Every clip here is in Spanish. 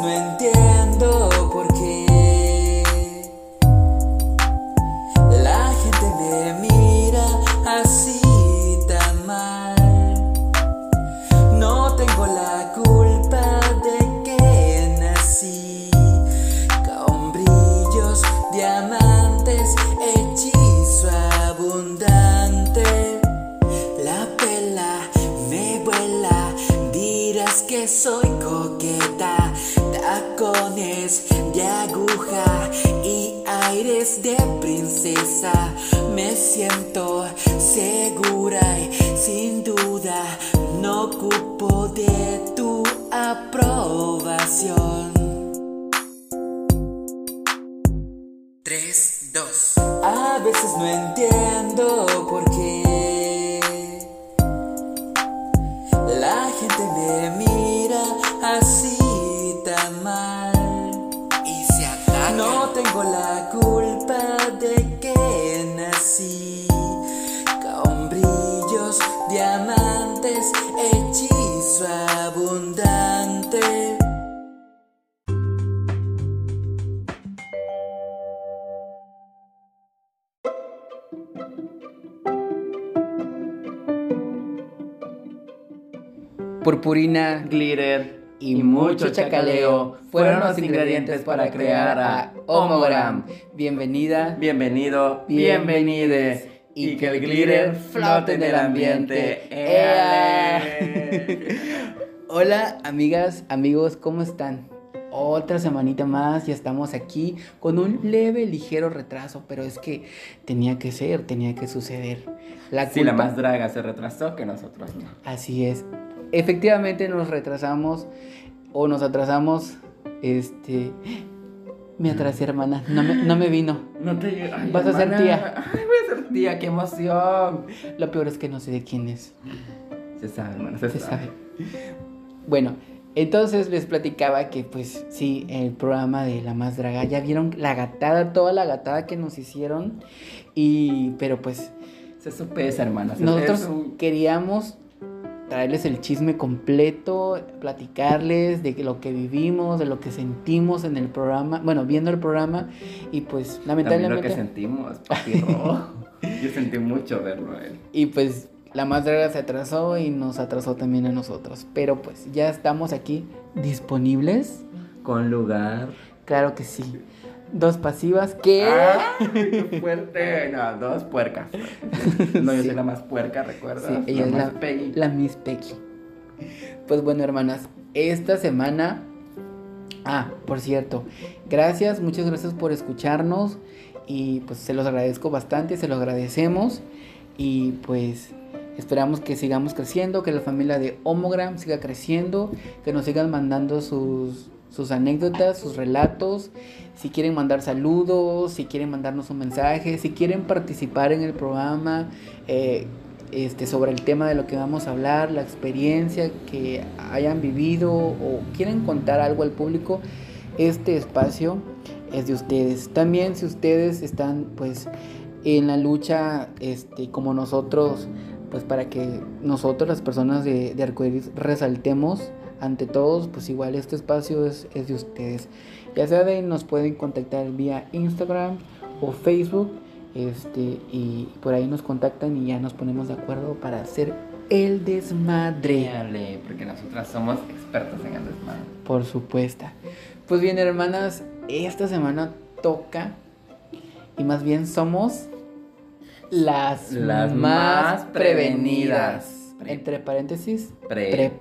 no entiendo Glitter y mucho chacaleo fueron los ingredientes para crear a Homogram. Bienvenida, Bienvenido, bienvenides y que el glitter flote en el ambiente. ¡Ea! Hola amigas, amigos, ¿cómo están? Otra semanita más y estamos aquí con un leve, ligero retraso, pero es que tenía que ser, tenía que suceder. La Si la más draga se retrasó que nosotros no. Así es. Efectivamente nos retrasamos o nos atrasamos. Este. Me atrasé, hermana. No me, no me vino. No te ay, Vas a ser hermana. tía. Ay, voy a ser tía, qué emoción. Lo peor es que no sé de quién es. Se sabe, hermano, se, Se sabe. sabe. Bueno, entonces les platicaba que, pues, sí, el programa de La Más Draga. Ya vieron la gatada, toda la gatada que nos hicieron. Y. Pero pues. Se supesa, hermana. se- Nosotros queríamos traerles el chisme completo, platicarles de lo que vivimos, de lo que sentimos en el programa, bueno, viendo el programa y pues También lo que lamentablemente sentimos, papi. Yo sentí mucho verlo a él. y pues la más draga se atrasó y nos atrasó también a nosotros, pero pues ya estamos aquí disponibles. Con lugar. Claro que sí. Dos pasivas que ¡Ay, qué fuerte! No, dos puercas. No, yo Sí. soy la más puerca, ¿recuerdas? Sí, ella es la, Peggy. la Miss Peggy. Pues bueno, hermanas, esta semana. Ah, por cierto, gracias, muchas gracias por escucharnos. Y pues se los agradezco bastante, se los agradecemos. Y pues esperamos que sigamos creciendo, que la familia de Homogram siga creciendo, que nos sigan mandando sus, sus anécdotas, sus relatos. Si quieren mandar saludos, si quieren mandarnos un mensaje, si quieren participar en el programa, eh, este, sobre el tema de lo que vamos a hablar, la experiencia que hayan vivido o quieren contar algo al público, este espacio es de ustedes. También si ustedes están pues en la lucha este, como nosotros, pues para que nosotros las personas de, de Arcoiris resaltemos ante todos, pues igual este espacio es, es de ustedes. Ya saben, nos pueden contactar vía Instagram o Facebook este, y por ahí nos contactan y ya nos ponemos de acuerdo para hacer el desmadre. Dale, porque nosotras somos expertas en el desmadre. Por supuesto. Pues bien, hermanas, esta semana toca y más bien somos las, Las más más prevenidas. prevenidas. Pre. Entre paréntesis, Pre. prep.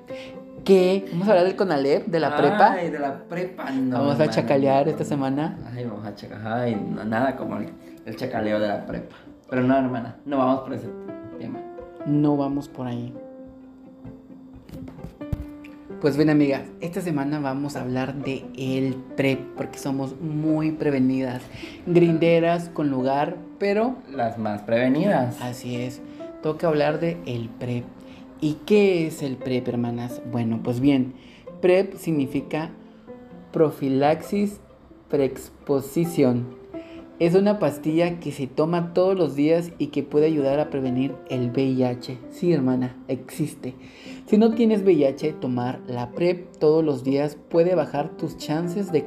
¿Qué? Vamos a hablar del CONALEP, de la prepa. Ay, de la prepa, no. Vamos a chacalear no. esta semana. Ay, vamos a chacalear. Ay, no, nada como el, el chacaleo de la prepa. Pero no, hermana, no vamos por ese tema. No vamos por ahí. Pues bien, amigas, esta semana vamos a hablar de el prep, porque somos muy prevenidas, grinderas con lugar, pero Las más prevenidas. así es, toca hablar de el prep. ¿Y qué es el prep, hermanas? Bueno, pues bien, prep significa profilaxis preexposición, Es una pastilla que se toma todos los días y que puede ayudar a prevenir el VIH. Sí, hermana, existe. Si no tienes VIH, tomar la PrEP todos los días puede bajar tus chances de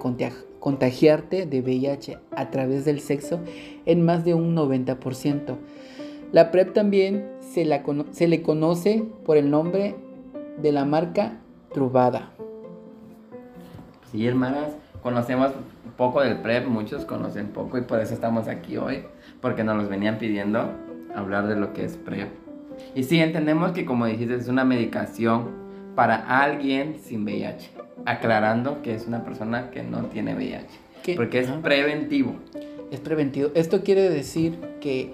contagiarte de VIH a través del sexo en más de un 90%. La PrEP también se, la se le conoce por el nombre de la marca Trubada. Sí, hermanas, conocemos poco del PrEP, muchos conocen poco y por eso estamos aquí hoy, porque nos los venían pidiendo hablar de lo que es PrEP. Y sí, entendemos que como dijiste, es una medicación para alguien sin VIH, aclarando que es una persona que no tiene VIH, porque es preventivo. Es preventivo. Esto quiere decir que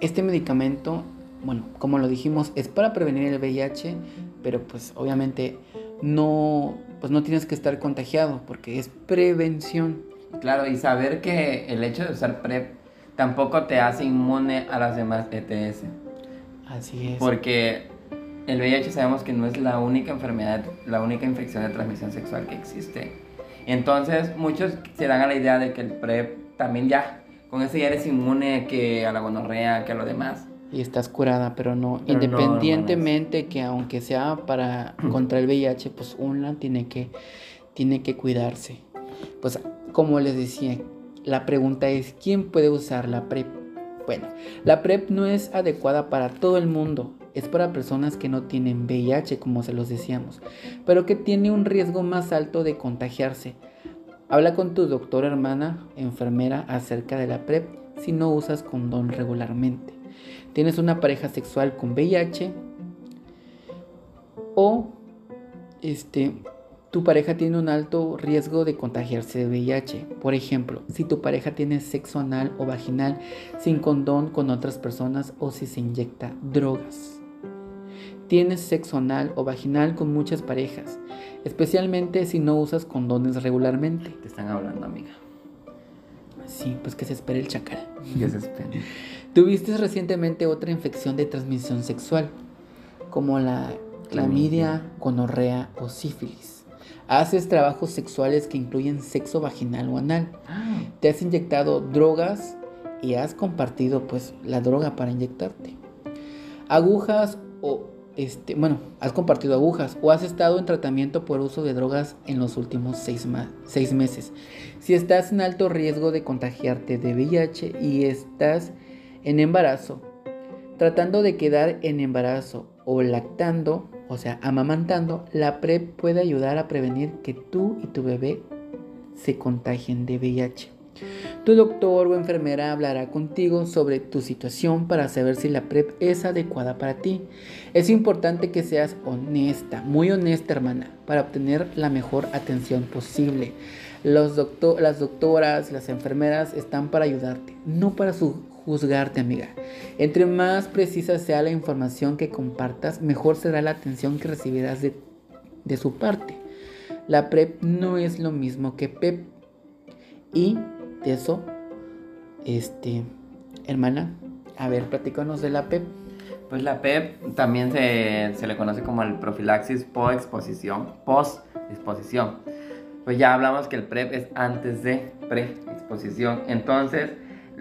este medicamento, bueno, como lo dijimos, es para prevenir el VIH, pero pues obviamente no pues no tienes que estar contagiado porque es prevención. Claro, y saber que el hecho de usar PrEP tampoco te hace inmune a las demás ETS. Así es. Porque el VIH sabemos que no es la única enfermedad, la única infección de transmisión sexual que existe. Entonces, muchos se dan a la idea de que el PrEP también ya, con eso ya eres inmune que a la gonorrea, que a lo demás y estás curada, pero no. Independientemente que aunque sea para contra el VIH, pues una tiene que, tiene que cuidarse. Pues como les decía, la pregunta es, ¿quién puede usar la PrEP? Bueno, la PrEP no es adecuada para todo el mundo. Es para personas que no tienen VIH, como se los decíamos, pero que tiene un riesgo más alto de contagiarse. Habla con tu doctor, hermana, enfermera acerca de la PrEP si no usas condón regularmente tienes una pareja sexual con VIH o este, tu pareja tiene un alto riesgo de contagiarse de VIH. Por ejemplo, si tu pareja tiene sexo anal o vaginal sin condón con otras personas o si se inyecta drogas. Tienes sexo anal o vaginal con muchas parejas, especialmente si no usas condones regularmente. Te están hablando, amiga. Sí, pues que se espere el chacal. Que se espere. Tuviste recientemente otra infección de transmisión sexual, como la clamidia, gonorrea o sífilis. Haces trabajos sexuales que incluyen sexo vaginal o anal. Ah. Te has inyectado drogas y has compartido pues la droga para inyectarte. Agujas o este, bueno, has compartido agujas o has estado en tratamiento por uso de drogas en los últimos seis, seis meses. Si estás en alto riesgo de contagiarte de VIH y estás en embarazo, tratando de quedar en embarazo o lactando, o sea, amamantando, la PrEP puede ayudar a prevenir que tú y tu bebé se contagien de VIH. Tu doctor o enfermera hablará contigo sobre tu situación para saber si la PrEP es adecuada para ti. Es importante que seas honesta, muy honesta hermana, para obtener la mejor atención posible. Los las doctoras, las enfermeras están para ayudarte, no para su juzgarte, amiga. Entre más precisa sea la información que compartas, mejor será la atención que recibirás de, su parte. La PrEP no es lo mismo que PEP. Y de eso, este, hermana, a ver, platícanos de la PEP. Pues la PEP también se, se le conoce como el profilaxis post-exposición. Post-exposición. Pues ya hablamos que el PrEP es antes de pre-exposición. Entonces,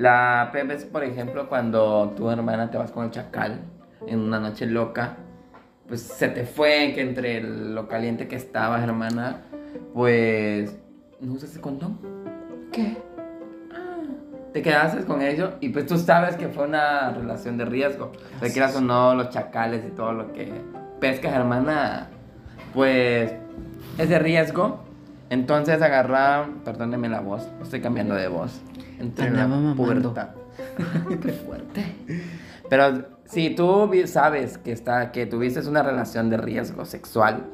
la PEP es, por ejemplo, cuando tu hermana te vas con el chacal en una noche loca, pues se te fue que entre lo caliente que estabas, hermana, pues no usas el condón. ¿Qué? Ah, te quedaste con ello y pues tú sabes que fue una relación de riesgo. Te quieras o no, los chacales y todo lo que pescas, hermana, pues es de riesgo. Entonces agarra, perdóneme la voz, estoy cambiando de voz entre la pubertad. Qué fuerte. Pero si tú sabes que, está, que tuviste una relación de riesgo sexual,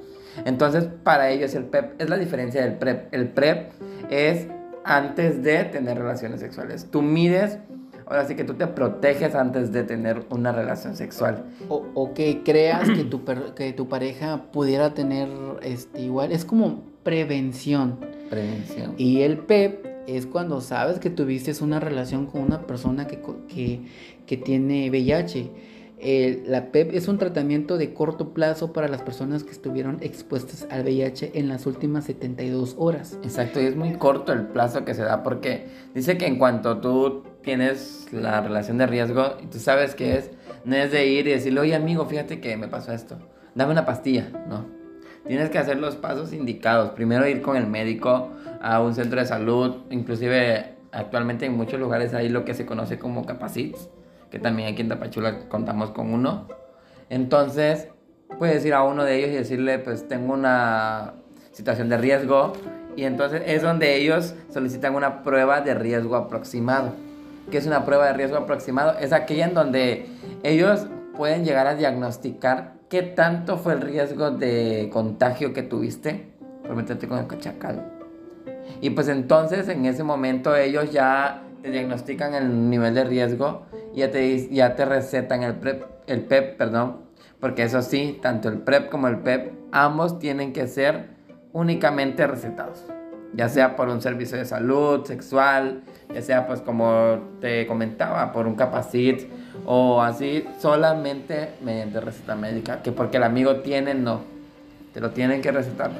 entonces para ellos el PrEP es la diferencia del PrEP. El PrEP es antes de tener relaciones sexuales. Tú mides, ahora sí que tú te proteges antes de tener una relación sexual. O, que creas que tu, que tu pareja pudiera tener este, igual. Es como prevención. Prevención. Y el PEP es cuando sabes que tuviste una relación con una persona que, que, tiene VIH. Eh, la PEP es un tratamiento de corto plazo para las personas que estuvieron expuestas al VIH en las últimas 72 horas. Exacto, y es muy corto el plazo que se da porque dice que en cuanto tú tienes la relación de riesgo y tú sabes que es, no es de ir y decirle, oye amigo, fíjate que me pasó esto, dame una pastilla, no. Tienes que hacer los pasos indicados. Primero ir con el médico a un centro de salud, inclusive actualmente en muchos lugares hay lo que se conoce como capacits que también aquí en Tapachula contamos con uno. Entonces, puedes ir a uno de ellos y decirle, pues tengo una situación de riesgo. Y entonces es donde ellos solicitan una prueba de riesgo aproximado. ¿Qué es una prueba de riesgo aproximado? Es aquella en donde ellos pueden llegar a diagnosticar qué tanto fue el riesgo de contagio que tuviste por meterte con el cachacal. Y pues entonces en ese momento ellos ya te diagnostican el nivel de riesgo y ya te, ya te recetan el PrEP, el PEP, perdón, porque eso sí, tanto el PrEP como el PEP, ambos tienen que ser únicamente recetados, ya sea por un servicio de salud sexual, ya sea pues como te comentaba, por un capacit o así, solamente mediante receta médica, que porque el amigo tiene, no, te lo tienen que recetar.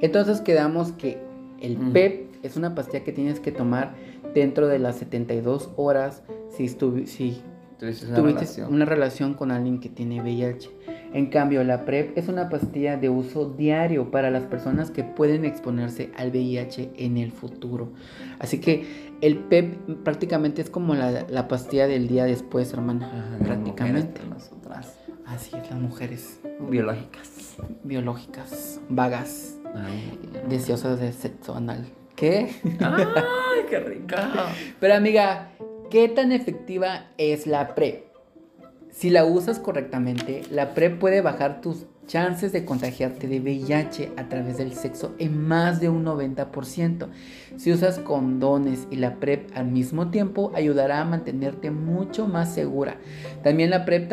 Entonces quedamos que el PEP es una pastilla que tienes que tomar dentro de las 72 horas si, si tuviste una, relación. con alguien que tiene VIH. En cambio, la PrEP es una pastilla de uso diario para las personas que pueden exponerse al VIH en el futuro. Así que el PEP prácticamente es como la, pastilla del día después, hermana. prácticamente. Así es, las mujeres. Biológicas. Biológicas, vagas, deseosas de sexo anal. ¿Qué? ¡Ay, qué rica! Pero amiga, ¿qué tan efectiva es la PrEP? Si la usas correctamente, la PrEP puede bajar tus chances de contagiarte de VIH a través del sexo en más de un 90%. Si usas condones y la PrEP al mismo tiempo, ayudará a mantenerte mucho más segura. También la PrEP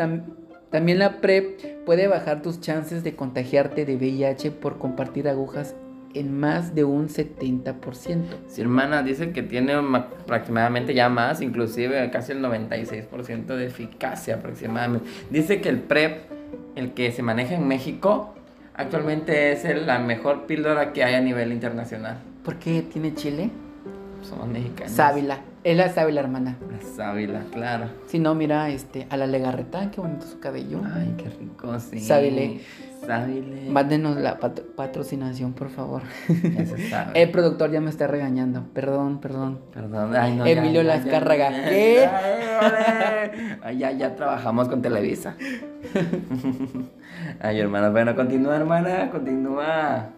también la PrEP puede bajar tus chances de contagiarte de VIH por compartir agujas en más de un 70%. Sí, hermana, dice que tiene aproximadamente ya más, inclusive casi el 96% de eficacia aproximadamente. Dice que el PrEP, el que se maneja en México, actualmente es la mejor píldora que hay a nivel internacional. ¿Por qué tiene Chile? Somos mexicanos. Sábila. Es la sábila, hermana. La sábila, claro. Si no, mira este, a la legarreta, qué bonito su cabello. Ay, qué rico, sí. Sábile. Sábile. Mándenos la patrocinación, por favor. El productor ya me está regañando. Perdón, perdón. Perdón. Ay, no, Emilio Lascárraga. ¿Qué? Ay, ya, ya trabajamos con Televisa. Ay, hermana, bueno, continúa, hermana, continúa.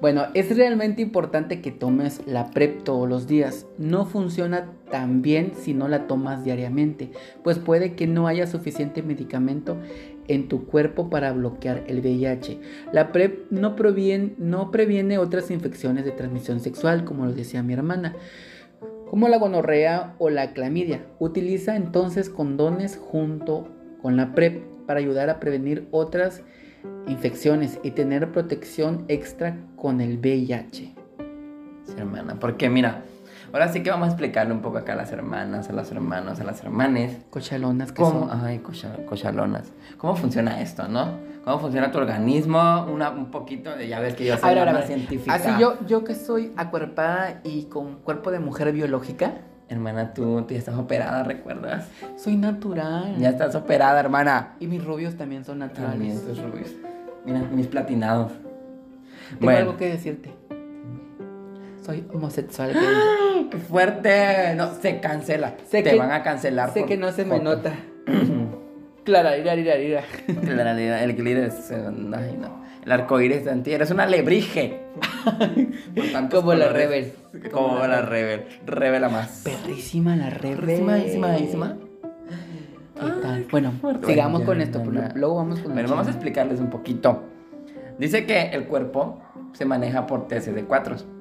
Bueno, es realmente importante que tomes la PrEP todos los días. No funciona tan bien si no la tomas diariamente, pues puede que no haya suficiente medicamento en tu cuerpo para bloquear el VIH. La PrEP no, proviene, no previene otras infecciones de transmisión sexual, como lo decía mi hermana, como la gonorrea o la clamidia. Utiliza entonces condones junto con la PrEP para ayudar a prevenir otras infecciones y tener protección extra con el VIH. Sí, porque mira, Ahora sí que vamos a explicarle un poco acá a las hermanas, a los hermanos, a las hermanes. Cochalonas, ¿qué ¿Cómo? Son? Ay, cochalonas. ¿Cómo funciona esto, no? ¿Cómo funciona tu organismo? Una, un poquito de, ya ves que yo soy una científica. Así yo, yo que soy acuerpada y con cuerpo de mujer biológica. Hermana, tú, tú ya estás operada, ¿recuerdas? Soy natural. Ya estás operada, hermana. Y mis rubios también son naturales. También tus rubios. Mira, mis platinados. Tengo algo que decirte. Soy homosexual. ¡Qué fuerte! No, se cancela. Sé Te van a cancelar. Sé que no se me nota. Clara, ira, ira, ira. Clara, ira, el glitter Ay, no. El arcoíris de ti. Eres una lebrige. Como la Rebel. Como la Rebel. Revela más. Perrísima la Rebel. Perrísima, ¿Qué tal? Bueno, sigamos con esto. Luego vamos con Bueno, vamos a explicarles un poquito. Dice que el cuerpo se maneja por TCD4.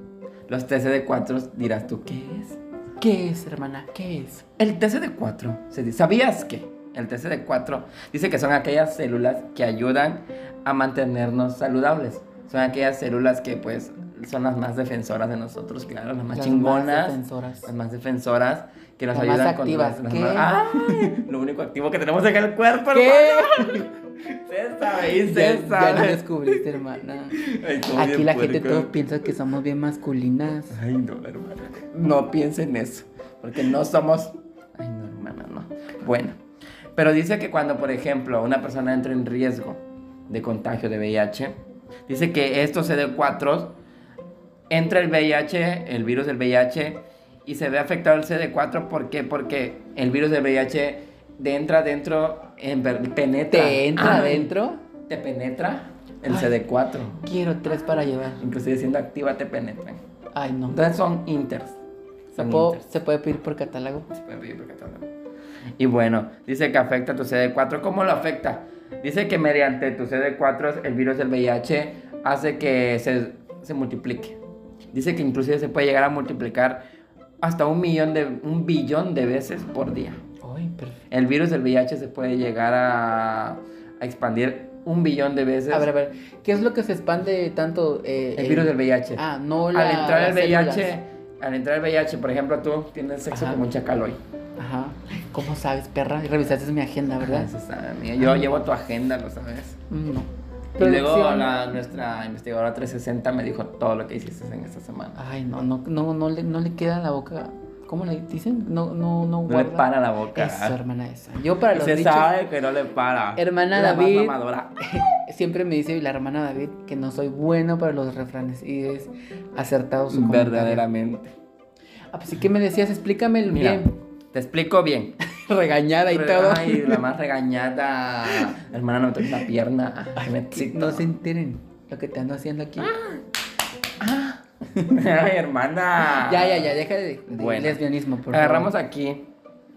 Los TCD4, dirás tú, ¿qué es? ¿Qué es, hermana? ¿Qué es? El TCD4, ¿sabías que? El TCD4 dice que son aquellas células que ayudan a mantenernos saludables. Son aquellas células que pues son las más defensoras de nosotros, claro, las más Las chingonas. más defensoras. Las más defensoras que nos Las más ayudan con activas. las- las ¿Qué? más- ¡Ay! Lo único activo que tenemos en el cuerpo, ¿Qué? hermano. Se sabe, y Ya, lo descubriste, hermana. Ay, Aquí la gente puerco. todo piensa que somos bien masculinas. Ay, no, hermana. No piensen eso. Porque no somos. Ay, no, hermana, no. Bueno. Pero dice que cuando, por ejemplo, una persona entra en riesgo de contagio de VIH, dice que estos CD4 entra el VIH, el virus del VIH, y se ve afectado el CD4. ¿Por qué? Porque el virus del VIH entra dentro, en penetra. ¿Te entra Ay, adentro? Te penetra el Ay. CD4. Quiero tres para llevar. Inclusive siendo activa te penetran. Ay, no. Entonces son inters. ¿Se, puedo- inters. ¿Se puede pedir por catálogo? Se puede pedir por catálogo. Y bueno, dice que afecta tu CD4. ¿Cómo lo afecta? Dice que mediante tu CD4 el virus del VIH hace que se, se multiplique. Dice que inclusive se puede llegar a multiplicar hasta un millón de un billón de veces por día. Ay. El virus del VIH se puede llegar a, a expandir un billón de veces. A ver, a ver. ¿Qué es lo que se expande tanto? eh, el virus del VIH. Ah, no la, al entrar el VIH, células. al entrar el VIH, por ejemplo, tú tienes sexo Ajá. con un chacal hoy. Ajá. ¿Cómo sabes, perra? Revisaste mi agenda, ¿verdad? Eso sabe, amiga. Yo llevo tu agenda, lo sabes. Mm, No. Y luego la, nuestra investigadora 360 me dijo todo lo que hiciste en esta semana. Ay, no, no, no, no le, no le queda la boca. ¿Cómo le dicen? No, no, no No le guarda. para la boca. Eso, hermana esa. Yo para los se dichos, sabe que no le para. Hermana La David. siempre me dice la hermana David que no soy bueno para los refranes y es acertado su comentario. Verdaderamente. Ah, pues sí que me decías, explícame bien. te explico bien. Regañada y todo. Ay, la más regañada. Hermana, no me toques la pierna. Ay, me no se enteren lo que te ando haciendo aquí. Ay, hermana. Ya, ya, ya, deja de, de Bueno. lesbianismo, por Agarramos favor. aquí.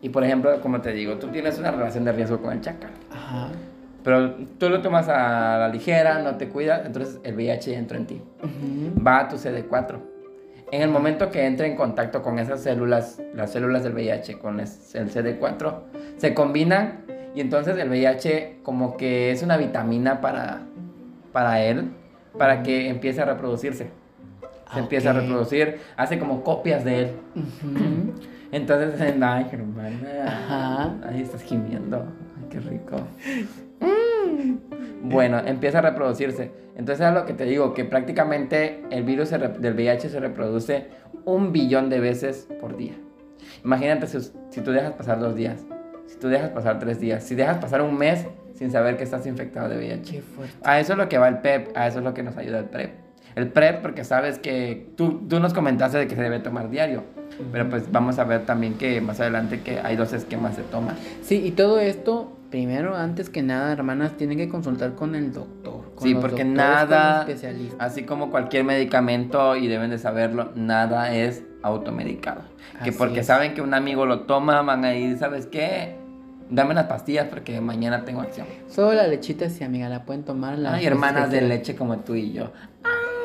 Y por ejemplo, como te digo, tú tienes una relación de riesgo con el chacal. Ajá. Pero tú lo tomas a la ligera, no te cuidas, entonces el VIH entra en ti. Ujú. Va a tu CD4. En el momento que entre en contacto con esas células, las células del VIH con el CD4, se combinan y entonces el VIH como que es una vitamina para, para él, para que empiece a reproducirse. Se Ah, empieza a reproducir, hace como copias de él. Ujú. Entonces, ay, hermana. Ajá. Ay, estás gimiendo. Ay, qué rico. Mm. Bueno, empieza a reproducirse. Entonces, es lo que te digo, que prácticamente el virus del VIH se reproduce un billón de veces por día. Imagínate si, si tú dejas pasar dos días, si tú dejas pasar tres días, si dejas pasar un mes sin saber que estás infectado de VIH. Qué fuerte. A eso es lo que va el PEP, a eso es lo que nos ayuda el PrEP. El PrEP porque sabes que tú, tú nos comentaste de que se debe tomar diario, pero pues vamos a ver también que más adelante que hay dos esquemas de toma. Sí, y todo esto, primero, antes que nada, hermanas, tienen que consultar con el doctor. con Sí, porque nada, así como cualquier medicamento, y deben de saberlo, nada es automedicado. Que Así porque es. saben que un amigo lo toma, van a ir, ¿sabes qué? Dame las pastillas porque mañana tengo acción. Solo la lechita, sí, amiga, la pueden tomar. las Ay, veces hermanas que de leche como tú y yo.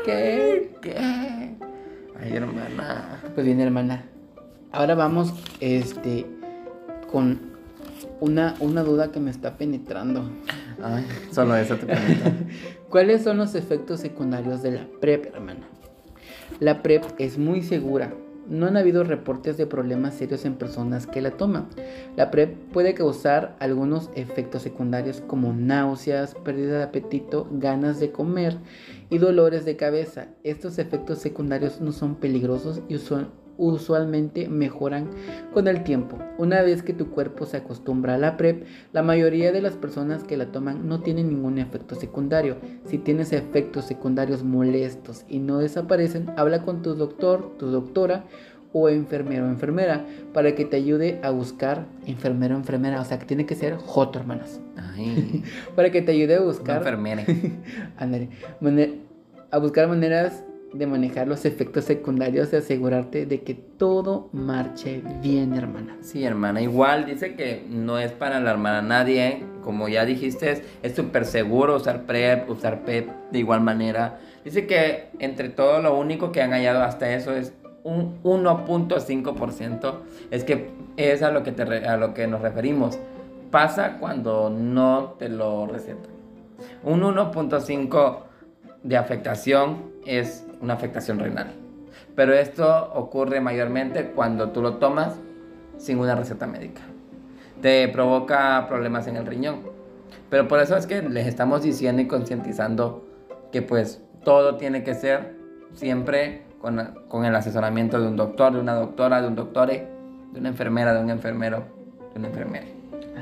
¿Qué? ¿Qué? Ay, hermana. Pues bien, hermana. Ahora vamos, este, con una, una duda que me está penetrando. Ay, solo eso te permito. ¿Cuáles son los efectos secundarios de la PrEP, hermana? La PrEP es muy segura. No han habido reportes de problemas serios en personas que la toman. La PrEP puede causar algunos efectos secundarios como náuseas, pérdida de apetito, ganas de comer y dolores de cabeza. Estos efectos secundarios no son peligrosos y usual- usualmente mejoran con el tiempo. Una vez que tu cuerpo se acostumbra a la PrEP, la mayoría de las personas que la toman no tienen ningún efecto secundario. Si tienes efectos secundarios molestos y no desaparecen, habla con tu doctor, tu doctora o enfermero o enfermera para que te ayude a buscar enfermero o enfermera. O sea, que tiene que ser joto, hermanas. Ay, Para que te ayude a buscar enfermera. A buscar maneras de manejar los efectos secundarios y asegurarte de que todo marche bien, hermana. Sí, hermana. Igual dice que no es para alarmar a nadie. Como ya dijiste, es- es súper seguro usar PrEP, usar PEP de igual manera. Dice que entre todo lo único que han hallado hasta eso es un 1.5%. Es que es a lo que, te a lo que nos referimos. Pasa cuando no te lo recetan. Un 1.5 de afectación es una afectación renal. Pero esto ocurre mayormente cuando tú lo tomas sin una receta médica. Te provoca problemas en el riñón. Pero por eso es que les estamos diciendo y concientizando que pues todo tiene que ser siempre con, con, el asesoramiento de un doctor, de una doctora, de un doctore, de una enfermera, de un enfermero, de una enfermera.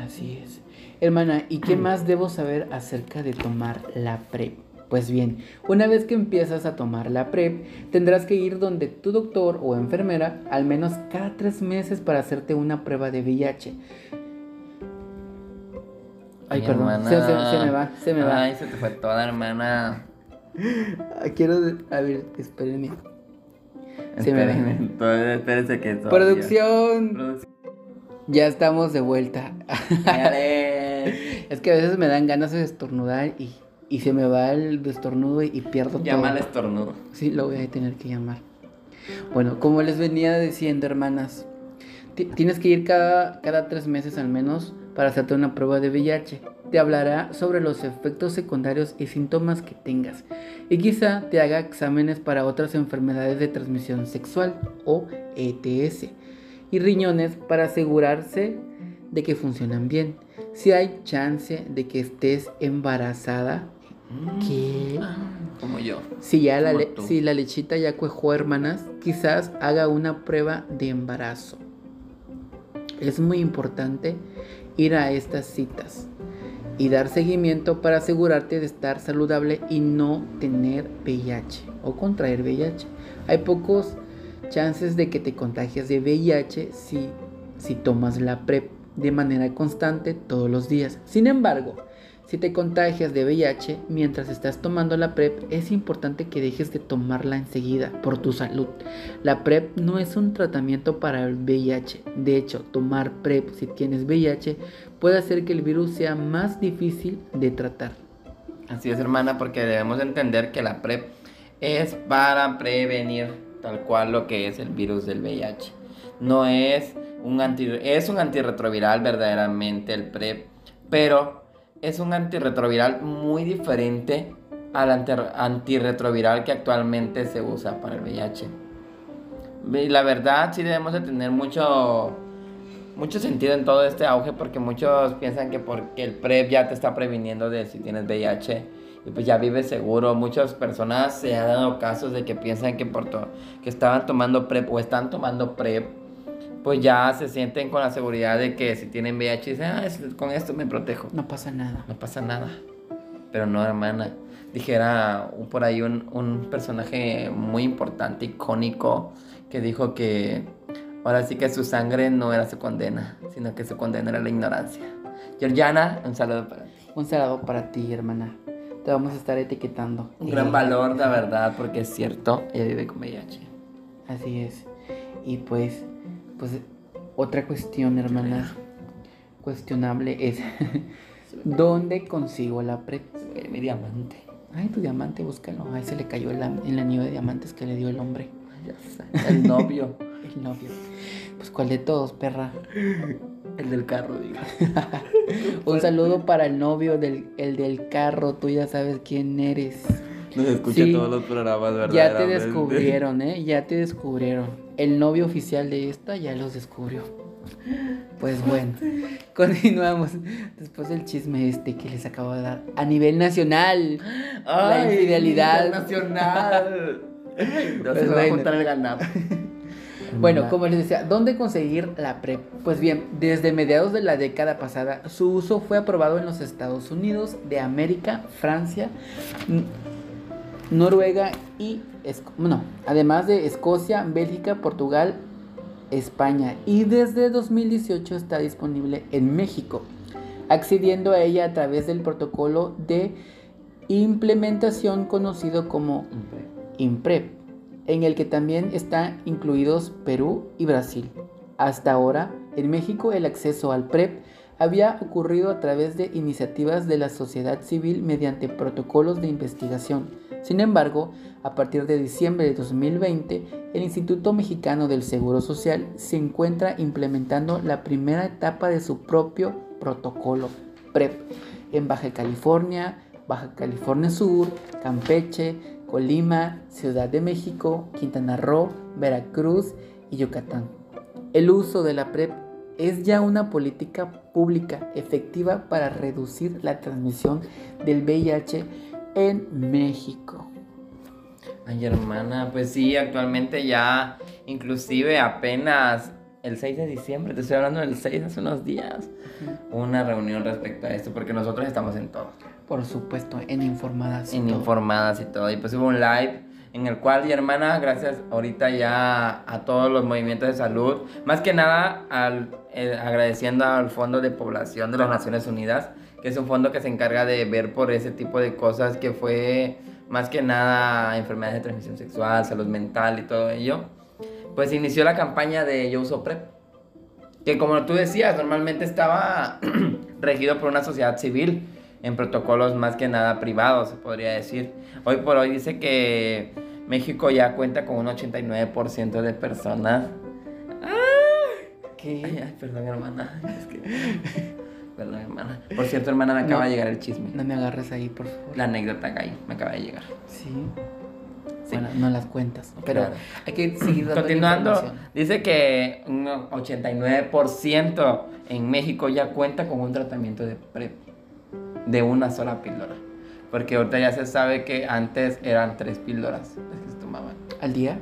Así es. Hermana, ¿y qué más debo saber acerca de tomar la PrEP? Pues bien, una vez que empiezas a tomar la PrEP, tendrás que ir donde tu doctor o enfermera al menos cada tres meses para hacerte una prueba de VIH. Ay, Mi perdón, se, se- se me va, se me va. Ay, se te fue toda, hermana. Quiero, a ver, espérenme. Entonces, espérense que Producción, Producción. ya estamos de vuelta. Es que a veces me dan ganas de estornudar y, y se me va el destornudo y, y pierdo Llama al todo. estornudo. Sí, lo voy a tener que llamar. Bueno, como les venía diciendo, hermanas, ti- tienes que ir cada, cada tres meses al menos para hacerte una prueba de VIH. Te hablará sobre los efectos secundarios y síntomas que tengas. Y quizá te haga exámenes para otras enfermedades de transmisión sexual o ETS. Y riñones para asegurarse de que funcionan bien. Si hay chance de que estés embarazada, ¿qué? Como yo. Si ya la, le- si la lechita ya cuajó, hermanas, quizás haga una prueba de embarazo. Es muy importante ir a estas citas y dar seguimiento para asegurarte de estar saludable y no tener VIH o contraer VIH. Hay pocos chances de que te contagies de VIH si, si tomas la PrEP de manera constante todos los días. Sin embargo, si te contagias de VIH mientras estás tomando la PrEP, es importante que dejes de tomarla enseguida por tu salud. La PrEP no es un tratamiento para el VIH. De hecho, tomar PrEP si tienes VIH puede hacer que el virus sea más difícil de tratar. Así es, hermana, porque debemos entender que la PrEP es para prevenir tal cual lo que es el virus del VIH. No es un anti es un antirretroviral verdaderamente el PrEP, pero es un antirretroviral muy diferente al anti- antirretroviral que actualmente se usa para el VIH. Y la verdad sí debemos de tener mucho mucho sentido en todo este auge porque muchos piensan que porque el PrEP ya te está previniendo de si tienes VIH y pues ya vives seguro. Muchas personas se han dado casos de que piensan que por to- que estaban tomando PrEP o están tomando PrEP, pues ya se sienten con la seguridad de que si tienen VIH dicen, ah, es- con esto me protejo. No pasa nada. No pasa nada. Pero no, hermana. Dijera por ahí un, un personaje muy importante, icónico, que dijo que ahora sí que su sangre no era su condena, sino que su condena era la ignorancia. Georgiana, un saludo para ti. Un saludo para ti, hermana. Te vamos a estar etiquetando. Un gran valor, la verdad, porque es cierto, ella vive con VIH. Así es. Y pues, pues otra cuestión, hermana, cuestionable es ¿dónde consigo la PrEP? Eh, Mi diamante. Ay, tu diamante, búscalo. Ay, se le cayó el, el anillo de diamantes que le dio el hombre, Ya. El novio. el novio. Pues cuál de todos, perra. El del carro, diga. Un saludo para el novio del el del carro, tú ya sabes quién eres. Nos escucha Sí. todos los programas, ¿verdad? Ya te descubrieron, ¿eh? Ya te descubrieron. El novio oficial de esta ya los descubrió. Pues bueno, continuamos. Después del chisme este que les acabo de dar. A nivel nacional, la infidelidad. Nacional. No Pues se va a juntar el ganado. Bueno, como les decía, ¿dónde conseguir la PrEP? Pues bien, desde mediados de la década pasada, su uso fue aprobado en los Estados Unidos de América, Francia, Noruega y... Esco- no, además de Escocia, Bélgica, Portugal, España. Y desde 2018 está disponible en México, accediendo a ella a través del protocolo de implementación conocido como IMPREP, en el que también están incluidos Perú y Brasil. Hasta ahora, en México el acceso al PREP había ocurrido a través de iniciativas de la sociedad civil mediante protocolos de investigación. Sin embargo, a partir de diciembre de 2020, el Instituto Mexicano del Seguro Social se encuentra implementando la primera etapa de su propio protocolo PREP en Baja California, Baja California Sur, Campeche, Colima, Ciudad de México, Quintana Roo, Veracruz y Yucatán. El uso de la PrEP es ya una política pública efectiva para reducir la transmisión del VIH en México. Ay, hermana, pues sí, actualmente ya, inclusive apenas el 6 de diciembre, te estoy hablando del 6 hace unos días, una reunión respecto a esto, porque nosotros estamos en todo. Por supuesto, en informadas. y en todo. informadas y todo. Y pues hubo un live en el cual, y hermana, gracias ahorita ya a todos los movimientos de salud, más que nada al, eh, agradeciendo al Fondo de Población de las Naciones Unidas, que es un fondo que se encarga de ver por ese tipo de cosas que fue más que nada enfermedades de transmisión sexual, salud mental y todo ello. Pues inició la campaña de Yo Uso PrEP, que como tú decías, normalmente estaba regido por una sociedad civil en protocolos más que nada privados, se podría decir. Hoy por hoy dice que México ya cuenta con un 89% de personas. ¿Qué? Ay, ay, perdón, hermana. Es que... Perdón, hermana. Por cierto, hermana, me acaba No. de llegar el chisme. No me agarres ahí, por favor. La anécdota gay me acaba de llegar. Sí. Sí. Bueno, no las cuentas. Pero Claro. hay que seguir dando Continuando, dice que un 89% en México ya cuenta con un tratamiento de PrEP de una sola píldora. Porque ahorita ya se sabe que antes eran tres píldoras las que se tomaban. ¿Al día?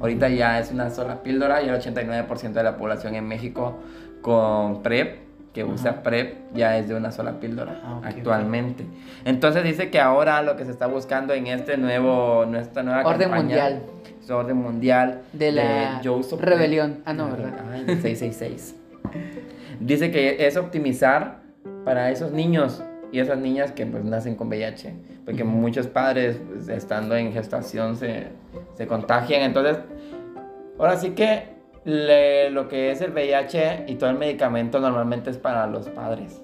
Ahorita ya es una sola píldora y el 89% de la población en México con PrEP, que usa. PrEP, ya es de una sola píldora Ah, actualmente. Entonces dice que ahora lo que se está buscando en este nuevo, nuestra nueva Orden campaña, mundial. es orden mundial De la Yo Uso PrEP. rebelión. Ah, no, ¿verdad? Ay, del 666. Dice que es optimizar para esos niños y esas niñas que pues nacen con VIH, porque Ujú. muchos padres pues, estando en gestación se, se contagian, entonces ahora sí que le- lo que es el VIH y todo el medicamento normalmente es para los padres,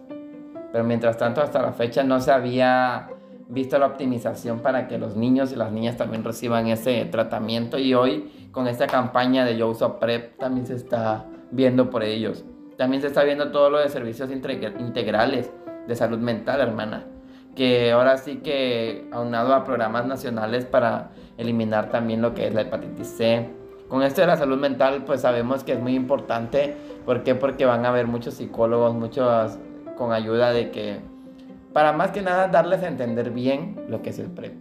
pero mientras tanto hasta la fecha no se había visto la optimización para que los niños y las niñas también reciban ese tratamiento y hoy con esta campaña de Yo Uso PrEP también se está viendo por ellos. También se está viendo todo lo de servicios integr- integrales de salud mental, hermana. Que ahora sí que aunado a programas nacionales para eliminar también lo que es la hepatitis C. Con esto de la salud mental, pues sabemos que es muy importante. ¿Por qué? Porque van a haber muchos psicólogos, muchos con ayuda de que, para más que nada, darles a entender bien lo que es el PrEP.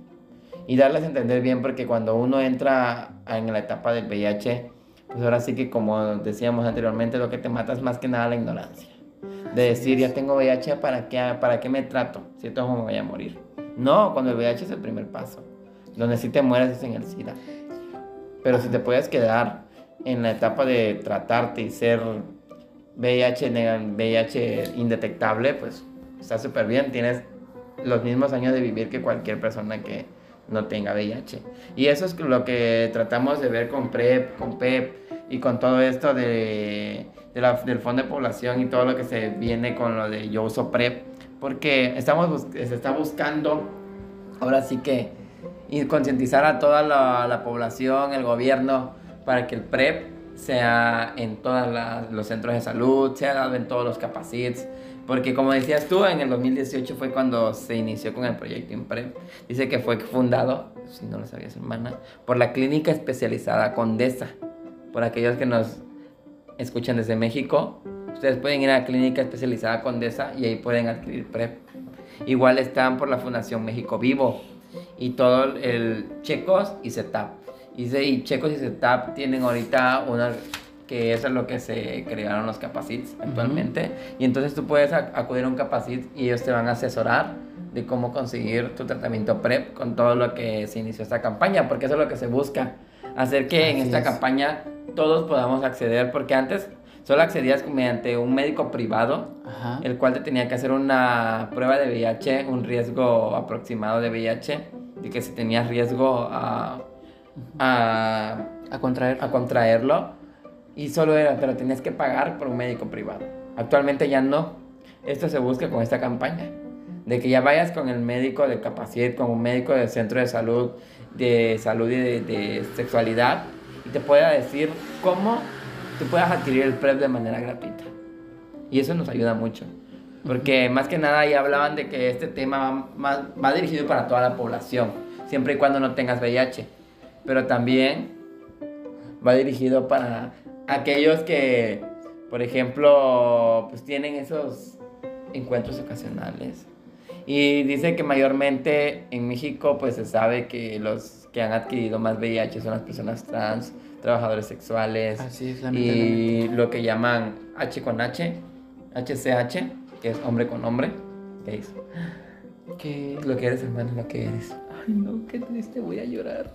Y darles a entender bien porque cuando uno entra en la etapa del VIH, pues ahora sí que como decíamos anteriormente, lo que te mata es más que nada la ignorancia. De decir, ya tengo VIH, ¿para qué, ¿para qué me trato? Si entonces me voy a morir. No, cuando el VIH es el primer paso. Donde sí te mueres es en el SIDA. Pero si te puedes quedar en la etapa de tratarte y ser VIH, VIH indetectable, pues está súper bien. Tienes los mismos años de vivir que cualquier persona que no tenga VIH. Y eso es lo que tratamos de ver con PrEP, con PEP y con todo esto de, de la- del Fondo de Población y todo lo que se viene con lo de Yo Uso PrEP. Porque estamos, se está buscando, ahora sí que, concientizar a toda la, la población, el gobierno, para que el PrEP sea en todos los centros de salud, sea dado en todos los capacits. Porque como decías tú, en el 2018 fue cuando se inició con el proyecto IMPREP. Dice que fue fundado, si no lo sabías hermana, por la clínica especializada Condesa. Por aquellos que nos escuchan desde México, ustedes pueden ir a la clínica especializada Condesa y ahí pueden adquirir PrEP. Igual están por la Fundación México Vivo y todo el Checos y CETAP. Y, y Checos y CETAP tienen ahorita una que eso es lo que se crearon los capacits actualmente. Y entonces tú puedes ac- acudir a un capacit y ellos te van a asesorar de cómo conseguir tu tratamiento PrEP con todo lo que se inició esta campaña, porque eso es lo que se busca, hacer que en Así esta es. campaña todos podamos acceder, porque antes solo accedías mediante un médico privado Ajá. el cual te tenía que hacer una prueba de VIH, un riesgo aproximado de VIH, de que si tenías riesgo a, a, A contraer. a contraerlo, y solo era, te lo tenías que pagar por un médico privado. Actualmente ya no. Esto se busca con esta campaña, de que ya vayas con el médico de capacidad, con un médico del centro de salud, de salud y de, de sexualidad, y te pueda decir cómo tú puedas adquirir el PrEP de manera gratuita. Y eso nos ayuda mucho. Porque más que nada ya hablaban de que este tema va, más- va dirigido para toda la población. siempre y cuando no tengas VIH. Pero también va dirigido para aquellos que, por ejemplo, pues tienen esos encuentros ocasionales. Y dice que mayormente en México pues se sabe que los que han adquirido más VIH son las personas trans, trabajadores sexuales Así es, y lo que llaman H con H, HCH, que es hombre con hombre, gays. Que... Lo que eres, hermano, lo que eres. Ay, no, qué triste, voy a llorar.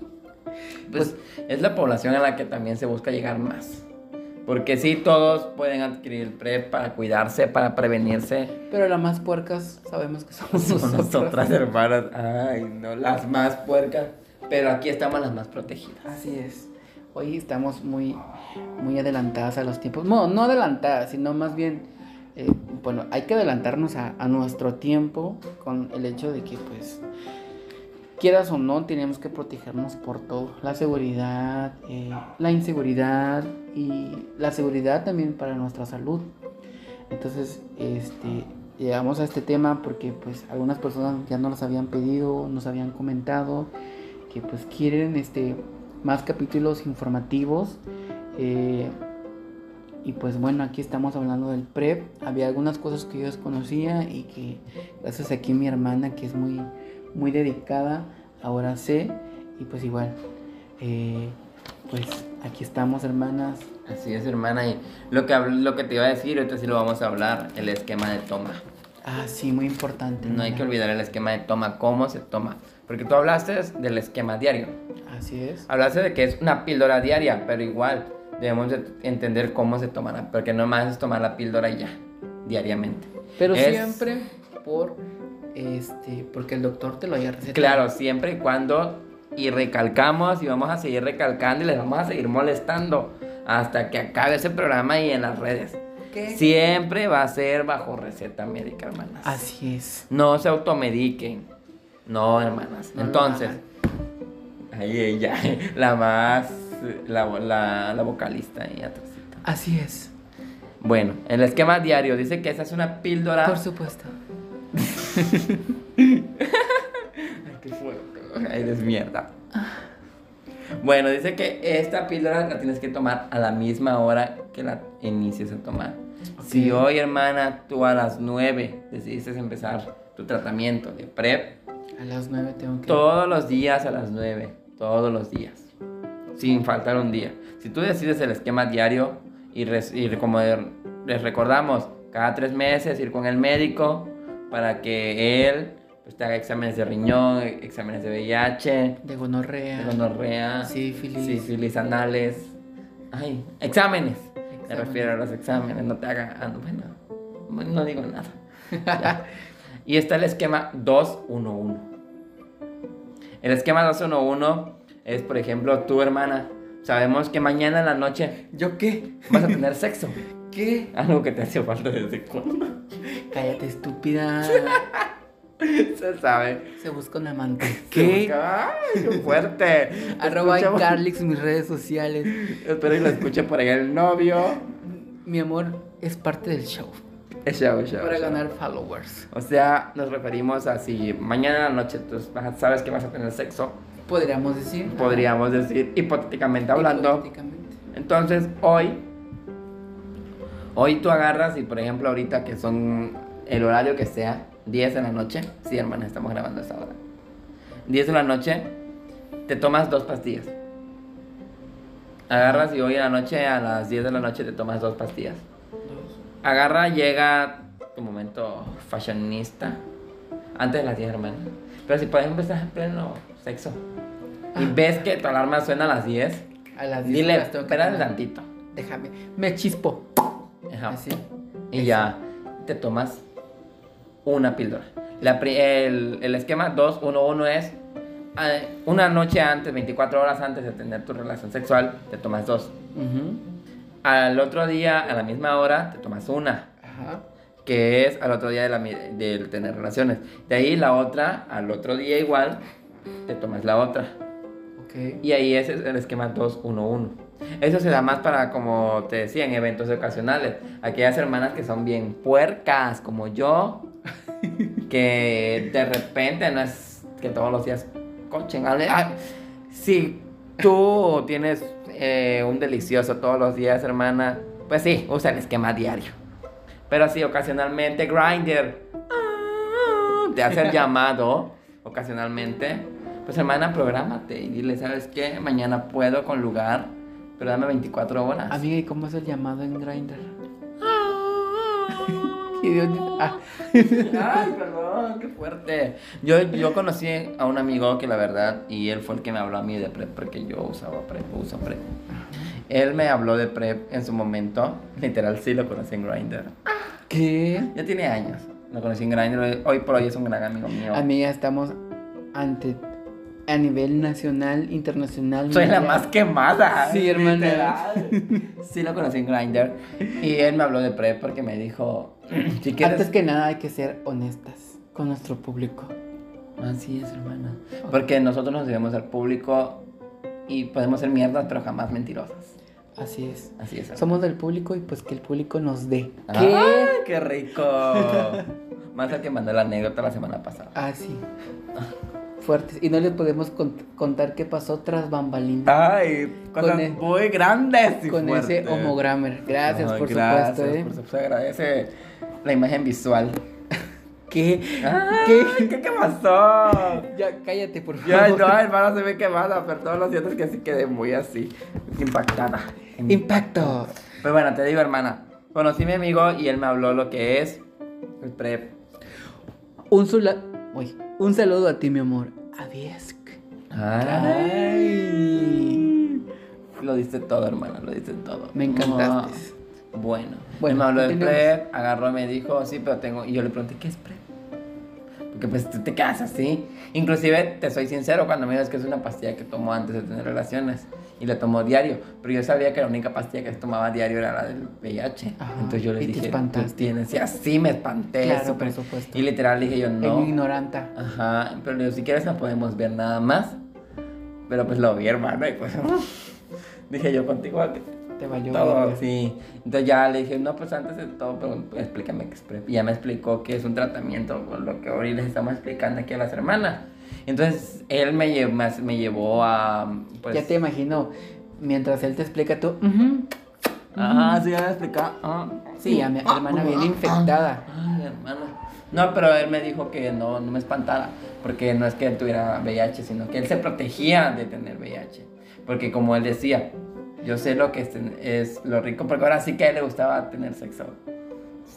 Pues es la población a la que también se busca llegar más. Porque sí, todos pueden adquirir PrEP para cuidarse, para prevenirse. Pero las más puercas sabemos que somos Son nosotras. nosotras, hermanas. Ay, no, las más puercas. Pero aquí estamos las más protegidas. Así es. Hoy estamos muy, muy adelantadas a los tiempos. No, no adelantadas, sino más bien, eh, bueno, hay que adelantarnos a, a nuestro tiempo con el hecho de que, pues, quieras o no, tenemos que protegernos por todo. La seguridad, eh, la inseguridad y la seguridad también para nuestra salud. Entonces, este, llegamos a este tema porque, pues, algunas personas ya nos los habían pedido, nos habían comentado que, pues, quieren, este, más capítulos informativos. eh, y pues bueno, aquí estamos hablando del PrEP. Había algunas cosas que yo desconocía y que gracias aquí mi hermana que es muy, muy dedicada, ahora sé. Y pues igual, eh, pues aquí estamos hermanas. Así es, hermana. Y lo que, lo que te iba a decir, ahorita sí lo vamos a hablar, el esquema de toma. Ah, sí, muy importante. No hay que olvidar el esquema de toma, cómo se toma. Porque tú hablaste del esquema diario. Así es. Hablaste de que es una píldora diaria, pero igual debemos de entender cómo se tomará. Porque no más es tomar la píldora y ya, diariamente. Pero Es- siempre por, este, porque el doctor te lo haya recetado. Claro, siempre y cuando y recalcamos y vamos a seguir recalcando y les vamos a seguir molestando hasta que acabe ese programa y en las redes. ¿Qué? Siempre va a ser bajo receta médica, hermanas. Así es. No se automediquen. No, hermanas. No Entonces, ahí ella, la más, la, la, la vocalista ahí atrásito. Así es. Bueno, el esquema diario dice que esa es una píldora. Por supuesto. Ay, qué fuerte. Ay, desmierda. Bueno, dice que esta píldora la tienes que tomar a la misma hora que la inicies a tomar. Si Ok. hoy, hermana, tú a las 9 decidiste empezar tu tratamiento de PrEP, A las nueve tengo que. todos los días a las 9, todos los días, sin faltar un día. Si tú decides el esquema diario y, y como les recordamos, cada tres meses ir con el médico para que él pues, te haga exámenes de riñón, exámenes de VIH, De gonorrea. de gonorrea, Sífilis. sífilis anales. Ay, exámenes. Me refiero a los exámenes, no te haga. ah, no, bueno, no digo nada. Y está el esquema 211. El esquema 211 es, por ejemplo, tu hermana. Sabemos que mañana en la noche ¿Yo qué? vas a tener sexo. ¿Qué? Algo que te hace falta desde cuándo. Cállate, estúpida. Se sabe. Se busca un amante. ¿Qué? ¡Ay, qué fuerte! Arroba Escuchamos- Carlix mis redes sociales. Espero que lo escuche por ahí el novio. Mi amor es parte del show. Es show, show, Para show. ganar followers. O sea, nos referimos a si mañana noche tú sabes que vas a tener sexo, Podríamos decir. podríamos decir, hipotéticamente hablando. Hipotéticamente. Entonces, hoy, hoy tú agarras y, por ejemplo, ahorita que son el horario que sea, 10 de la noche, sí, hermana, estamos grabando a esta hora. 10 de la noche, te tomas dos pastillas. Agarras y hoy en la noche, a las 10 de la noche, te tomas dos pastillas. Agarra, llega tu momento fashionista. Antes de las 10, hermano. Pero si por ejemplo estás en pleno sexo y Ah. ves que tu alarma suena a las 10, A las 10 dile, espérate tantito. Déjame. Me chispo. Ajá. Así. Y ya te tomas una píldora. La el, el esquema 211 es eh, una noche antes, 24 horas antes de tener tu relación sexual, te tomas dos. Ujú. Al otro día, a la misma hora, te tomas una. Ajá. que es al otro día de, la, de tener relaciones. De ahí la otra, al otro día igual, te tomas la otra. Ok. Y ahí ese es el esquema 211. Eso se da más para, como te decía, en eventos ocasionales. Aquellas hermanas que son bien puercas, como yo, que de repente no es que todos los días ah, si tú tienes eh, un delicioso todos los días, hermana, pues sí, usa el esquema diario. Pero si ocasionalmente Grinder te hace el llamado, ocasionalmente, pues hermana, prográmate y dile, ¿sabes qué? Mañana puedo con lugar, pero dame 24 horas. Amiga, ¿y cómo es el llamado en Grindr? ¿Qué Dios dice? Ah, Ay, perdón, qué fuerte. Yo, yo conocí a un amigo que la verdad, y él fue el que me habló a mí de PrEP, porque yo usaba PrEP, uso PrEP. Él me habló de PrEP en su momento, literal sí lo conocí en Grindr. ¿Qué? Ya tiene años, lo conocí en Grindr, hoy por hoy es un gran amigo mío. Amiga, estamos ante a nivel nacional, internacional. Soy la más quemada. Sí, hermana. Sí lo conocí en Grindr, y él me habló de PrEP porque me dijo, si quieres... Antes que nada hay que ser honestas con nuestro público. Así es, hermana. Porque nosotros nos debemos al público y podemos ser mierdas, pero jamás mentirosas. Así es. Así es. hermana. Somos del público y pues que el público nos dé. ¡Ay, qué rico! Más al que mandó la anécdota la semana pasada. Ah, sí. Fuertes. Y no les podemos cont- contar qué pasó tras bambalinas. ¡Ay! Cosas Con el- muy grandes y con fuertes. ese homogrammer. Gracias, Ay, por gracias, supuesto, ¿eh? Por supuesto, agradece la imagen visual. ¿Qué? Ay, ¿Qué? ¿Qué, pasó? Ya, cállate, por favor. Ya, no, hermana, se ve quemada, perdón, lo siento, es que sí quedé muy así, impactada. Impacto. Pero bueno, te digo, hermana, conocí a mi amigo y él me habló lo que es el PrEP. Un, sula- Uy, un saludo a ti, mi amor. Adiós. Ay. Lo diste todo, hermana, lo diste todo. Me encantaste. Ah, Bueno, Bueno, me habló de continuemos. PrEP, agarró y me dijo, sí, pero tengo... Y yo le pregunté, ¿qué es PrEP? Porque pues tú te quedas así. Inclusive, te soy sincero, cuando me dices que es una pastilla que tomo antes de tener relaciones. Y la tomo diario. Pero yo sabía que la única pastilla que se tomaba diario era la del VIH. Ajá, Entonces yo le y te dije, espantaste. tú tienes... Y así me espanté. Claro, súper- por supuesto. Y literal dije yo, no. En ignoranta. Ajá, pero digo, si quieres no podemos ver nada más. Pero pues lo vi, hermano, y pues dije yo contigo que Te valió. todo, verga. sí. Entonces ya le dije, no, pues antes de todo, pero explícame qué es PrEP. Y ya me explicó que es un tratamiento, con lo que hoy les estamos explicando aquí a las hermanas. Entonces él me, lle- me, me llevó a, pues... ya te imagino. Mientras él te explica tú. ujú, Ah, sí, ya me explicaba. Ah, Sí, a mi hermana viene infectada. Ay, hermana. No, pero él me dijo que no, no me espantara, porque no es que él tuviera VIH, sino que él se protegía de tener VIH. Porque como él decía, yo sé lo que es, es lo rico, porque ahora sí que a él le gustaba tener sexo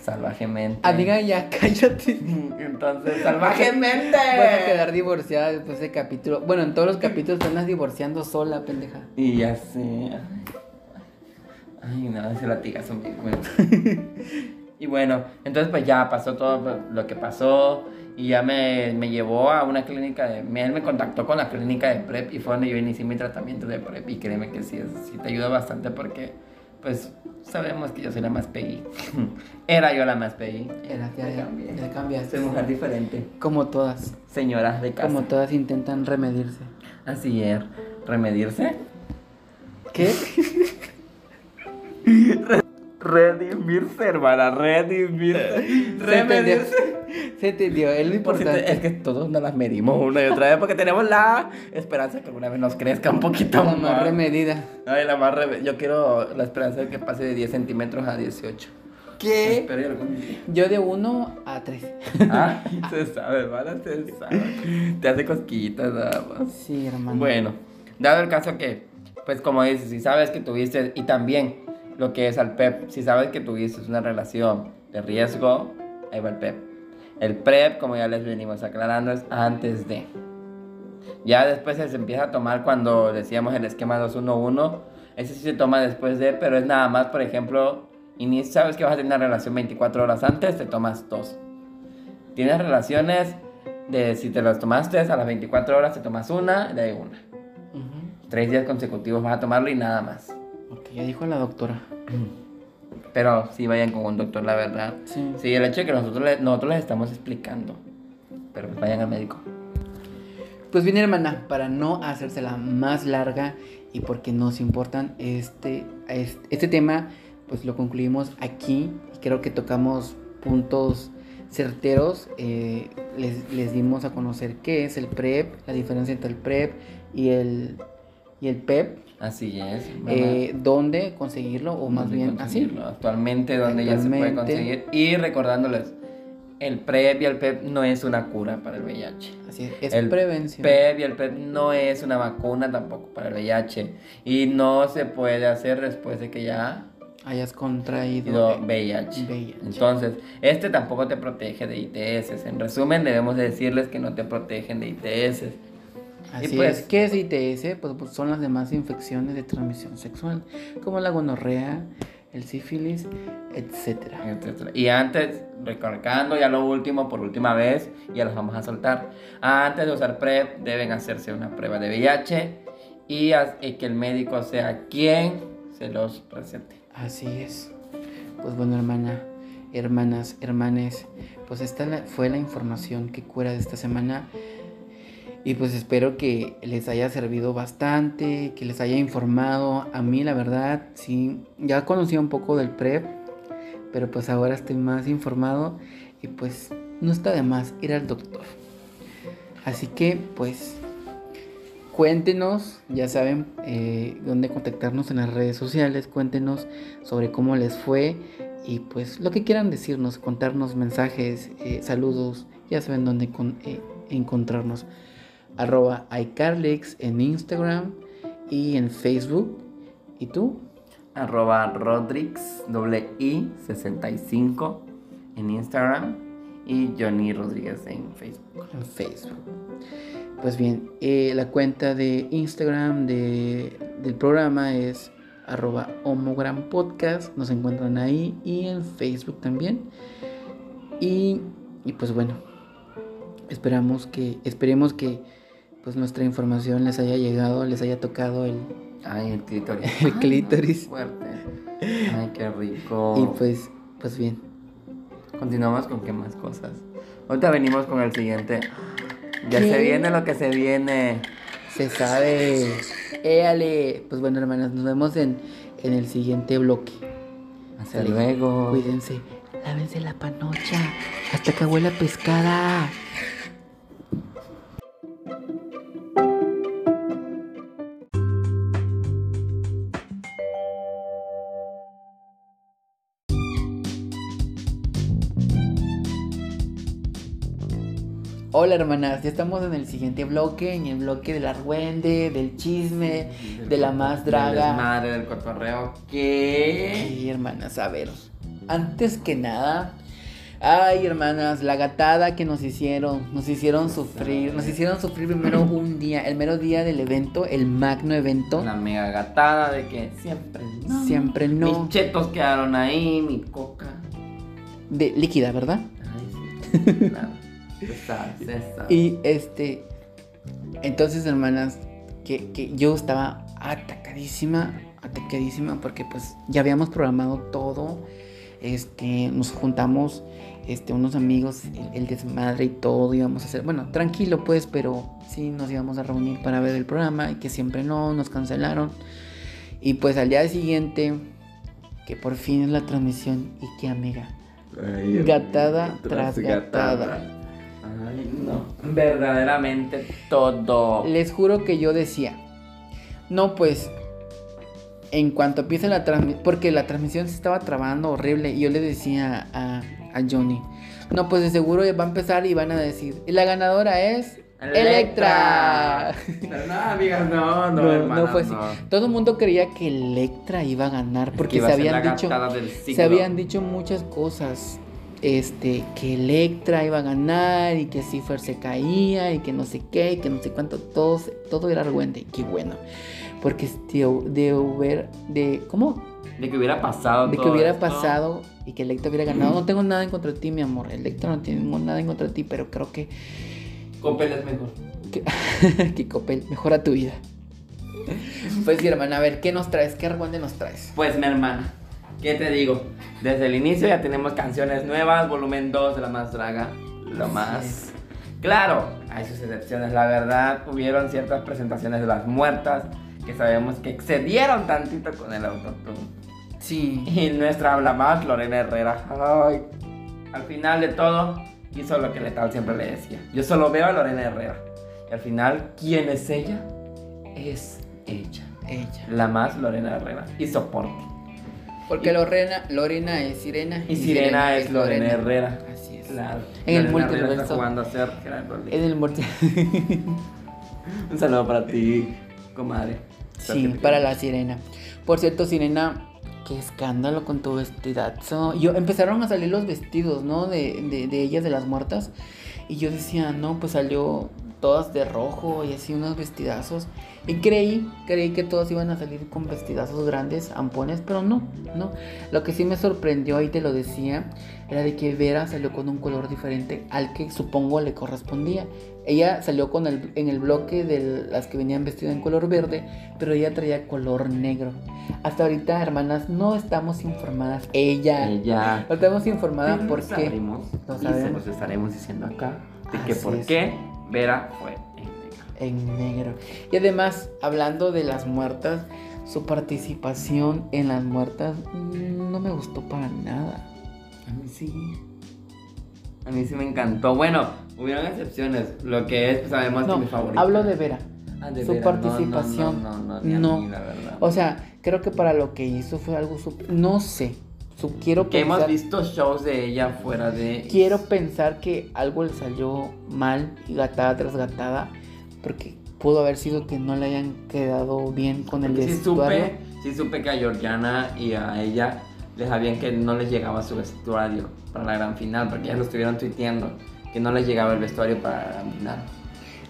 salvajemente. Amiga, ya cállate. Entonces, salvajemente. Vas a quedar divorciada después de ese capítulo. Bueno, en todos los capítulos te andas divorciando sola, pendeja. Y ya sé. Ay, no, ese latigazo. Y bueno, entonces pues ya pasó todo lo que pasó y ya me, me llevó a una clínica de... me- Él me contactó con la clínica de PrEP y fue donde yo inicié mi tratamiento de PrEP y créeme que sí, sí te ayuda bastante porque pues sabemos que yo soy la más PI. Era yo la más PI. Era, ya, Ya ya cambiaste. Soy mujer diferente. Como todas. Señoras de casa. Como todas intentan remedirse. Así es. ¿Remedirse? ¿Qué? Redimirse, hermana, redimirse. Se entendió. Se entendió. Es lo Por si te- importante. es que todos nos las medimos una y otra vez porque tenemos la esperanza que alguna vez nos crezca un poquito La más. más remedida. Ay, la más reme- Yo quiero la esperanza de que pase de 10 centímetros a 18. ¿Qué? Espero y algún día. Yo de 1 a 3. Ay, se sabe, hermana, se sabe. Te hace cosquillitas nada más. Sí, hermano. Bueno, dado el caso que, pues como dices, si sabes que tuviste, y también lo que es al PEP, si sabes que tuviste una relación de riesgo, ahí va el PEP. El PrEP, como ya les venimos aclarando, es antes de. Ya después se empieza a tomar cuando decíamos el esquema 211. Ese sí se toma después de, pero es nada más, por ejemplo, y sabes que vas a tener una relación 24 horas antes, te tomas dos. Tienes relaciones de si te las tomaste a las 24 horas, te tomas una, de ahí una. Tres días consecutivos vas a tomarlo y nada más. Ya dijo la doctora. Pero sí vayan con un doctor, la verdad. Sí. Sí, el hecho de que nosotros, le- nosotros les estamos explicando. Pero pues vayan al médico. Pues bien, hermana, para no hacérsela más larga y porque nos importan este, este, este tema, pues lo concluimos aquí y creo que tocamos puntos certeros, eh, les, les dimos a conocer qué es el PrEP, la diferencia entre el PrEP y el, y el PEP, Así es. eh, dónde conseguirlo o más ¿Dónde bien así. Actualmente, donde ya se puede conseguir. Y recordándoles, el PrEP y el PEP no es una cura para el VIH. Así es, es El prevención. PEP y el PEP no es una vacuna tampoco para el VIH. Y no se puede hacer después de que ya hayas contraído VIH. VIH. Entonces, este tampoco te protege de ITS. En resumen, debemos de decirles que no te protegen de ITS. Así pues- es. ¿Qué es ITS? Pues, pues son las demás infecciones de transmisión sexual, como la gonorrea, el sífilis, etcétera. etcétera. Y antes, recargando ya lo último, por última vez, ya los vamos a soltar. Antes de usar PrEP, deben hacerse una prueba de VIH y, y que el médico sea quien se los recete. Así es. Pues bueno, hermana, hermanas, hermanes, pues esta fue la información que cura de esta semana. Y pues espero que les haya servido bastante, que les haya informado. A mí la verdad, sí, ya conocía un poco del PrEP, pero pues ahora estoy más informado y pues no está de más ir al doctor. Así que pues cuéntenos, ya saben eh, dónde contactarnos en las redes sociales, cuéntenos sobre cómo les fue y pues lo que quieran decirnos, contarnos mensajes, eh, saludos, ya saben dónde eh, encontrarnos. Arroba iCarlix en Instagram y en Facebook. ¿Y tú? Arroba Rodrix, doble I, 65 en Instagram y Johnny Rodríguez en Facebook. En Facebook. Pues bien, eh, la cuenta de Instagram de, del programa es arroba homogram podcast. Nos encuentran ahí y en Facebook también. Y, y pues bueno, esperamos que, esperemos que pues nuestra información les haya llegado, les haya tocado el, Ay, el clítoris. el Ay, clítoris. Fuerte. Ay, qué rico. Y pues, pues bien. Continuamos con qué más cosas. Ahorita venimos con el siguiente. Ya ¿Qué? se viene lo que se viene. Se sabe. Éale. Pues bueno, hermanas, nos vemos en, en el siguiente bloque. Hasta luego. Cuídense. Lávense la panocha. Hasta que huela pescada. Hola hermanas, ya estamos en el siguiente bloque, en el bloque del argüende, del chisme, de la más draga. Madre del cotorreo. ¿Qué? Sí, hermanas, a ver. Antes que nada, ay, hermanas, la gatada que nos hicieron, nos hicieron sufrir, nos hicieron sufrir primero un día, el mero día del evento, el magno evento. Una mega gatada de que siempre no. Siempre no. Mis chetos quedaron ahí, mi coca. De líquida, ¿verdad? Ay, sí. Claro. Y este, entonces, hermanas, que, que yo estaba atacadísima, atacadísima, porque pues ya habíamos programado todo. Este, nos juntamos, este, unos amigos, el, el desmadre y todo, íbamos a hacer, bueno, tranquilo pues, pero sí nos íbamos a reunir para ver el programa y que siempre no, nos cancelaron. Y pues al día siguiente, que por fin es la transmisión, y que amiga, Ay, gatada tras gatada. Ay, no. Verdaderamente todo. Les juro que yo decía, no, pues, en cuanto empiece la transmisión, porque la transmisión se estaba trabando horrible, y yo le decía a, a Johnny, no, pues de seguro va a empezar y van a decir, y la ganadora es Electra. Pero no, amigas, no, no, No, hermanas, no fue así. no. Todo el mundo creía que Electra iba a ganar, porque se habían dicho, se habían dicho muchas cosas. Este, que Electra iba a ganar y que Cipher se caía y que no sé qué y que no sé cuánto, todo, todo era argüente. Qué bueno. Porque de, de hubiera, de, ¿cómo? De que hubiera pasado De que hubiera esto. pasado y que Electra hubiera ganado. No tengo nada en contra de ti, mi amor. Electra no tengo nada en contra de ti, pero creo que, Copel es mejor. que, que Copel mejora tu vida. Pues sí, hermana, a ver, ¿qué nos traes? ¿Qué argüente nos traes? Pues mi hermana, ¿qué te digo? Desde el inicio ya tenemos canciones nuevas, volumen 2 de La Más Draga, lo más. Claro, hay sus excepciones, la verdad, hubieron ciertas presentaciones de las muertas que sabemos que excedieron tantito con el autotune. Sí. Y nuestra más, Lorena Herrera, ay, al final de todo, hizo lo que Letal siempre le decía. Yo solo veo a Lorena Herrera. Y al final, ¿quién es ella? Es ella. Ella. La más Lorena Herrera. Y soporte. Porque Lorena, Lorena es Sirena. Y Sirena es Lorena Herrera. Así es. Claro. En el Lorena multiverso. Está jugando a ser Gerardo Lee. En el multi- Un saludo para ti, comadre. Sí, para la sirena. Por cierto, sirena, qué escándalo con tu vestidazo. Yo, empezaron a salir los vestidos, ¿no? De, de, de ellas, de las muertas. Y yo decía, no, pues salió todas de rojo y así unos vestidazos. Y creí, creí que todas iban a salir con vestidazos grandes, ampones, pero no, no. Lo que sí me sorprendió, y te lo decía, era de que Vera salió con un color diferente al que supongo le correspondía. Ella salió con el, en el bloque de las que venían vestidas en color verde, pero ella traía color negro. Hasta ahorita, hermanas, no estamos informadas. Ella. Ella. No estamos informadas porque. sabremos, Lo y se sabemos. los estaremos diciendo acá de que Así por es. qué Vera fue en negro. En negro. Y además, hablando de las muertas, su participación en las muertas no me gustó para nada. A mí sí. A mí sí me encantó. Bueno, hubieron excepciones. Lo que es, pues sabemos No, que mi favorita. hablo de Vera. Ah, de su Vera. Participación. No, no, no, no, ni a No. mí, la verdad. O sea, creo que para lo que hizo fue algo súper. No sé. Quiero que hemos visto shows de ella fuera de. Quiero pensar que algo le salió mal y gatada tras gatada. Porque pudo haber sido que no le hayan quedado bien con el Sí vestuario. supe, sí supe que a Georgiana y a ella les habían que no les llegaba su vestuario para la gran final, porque ya lo estuvieron tuiteando, que no les llegaba el vestuario para la gran final.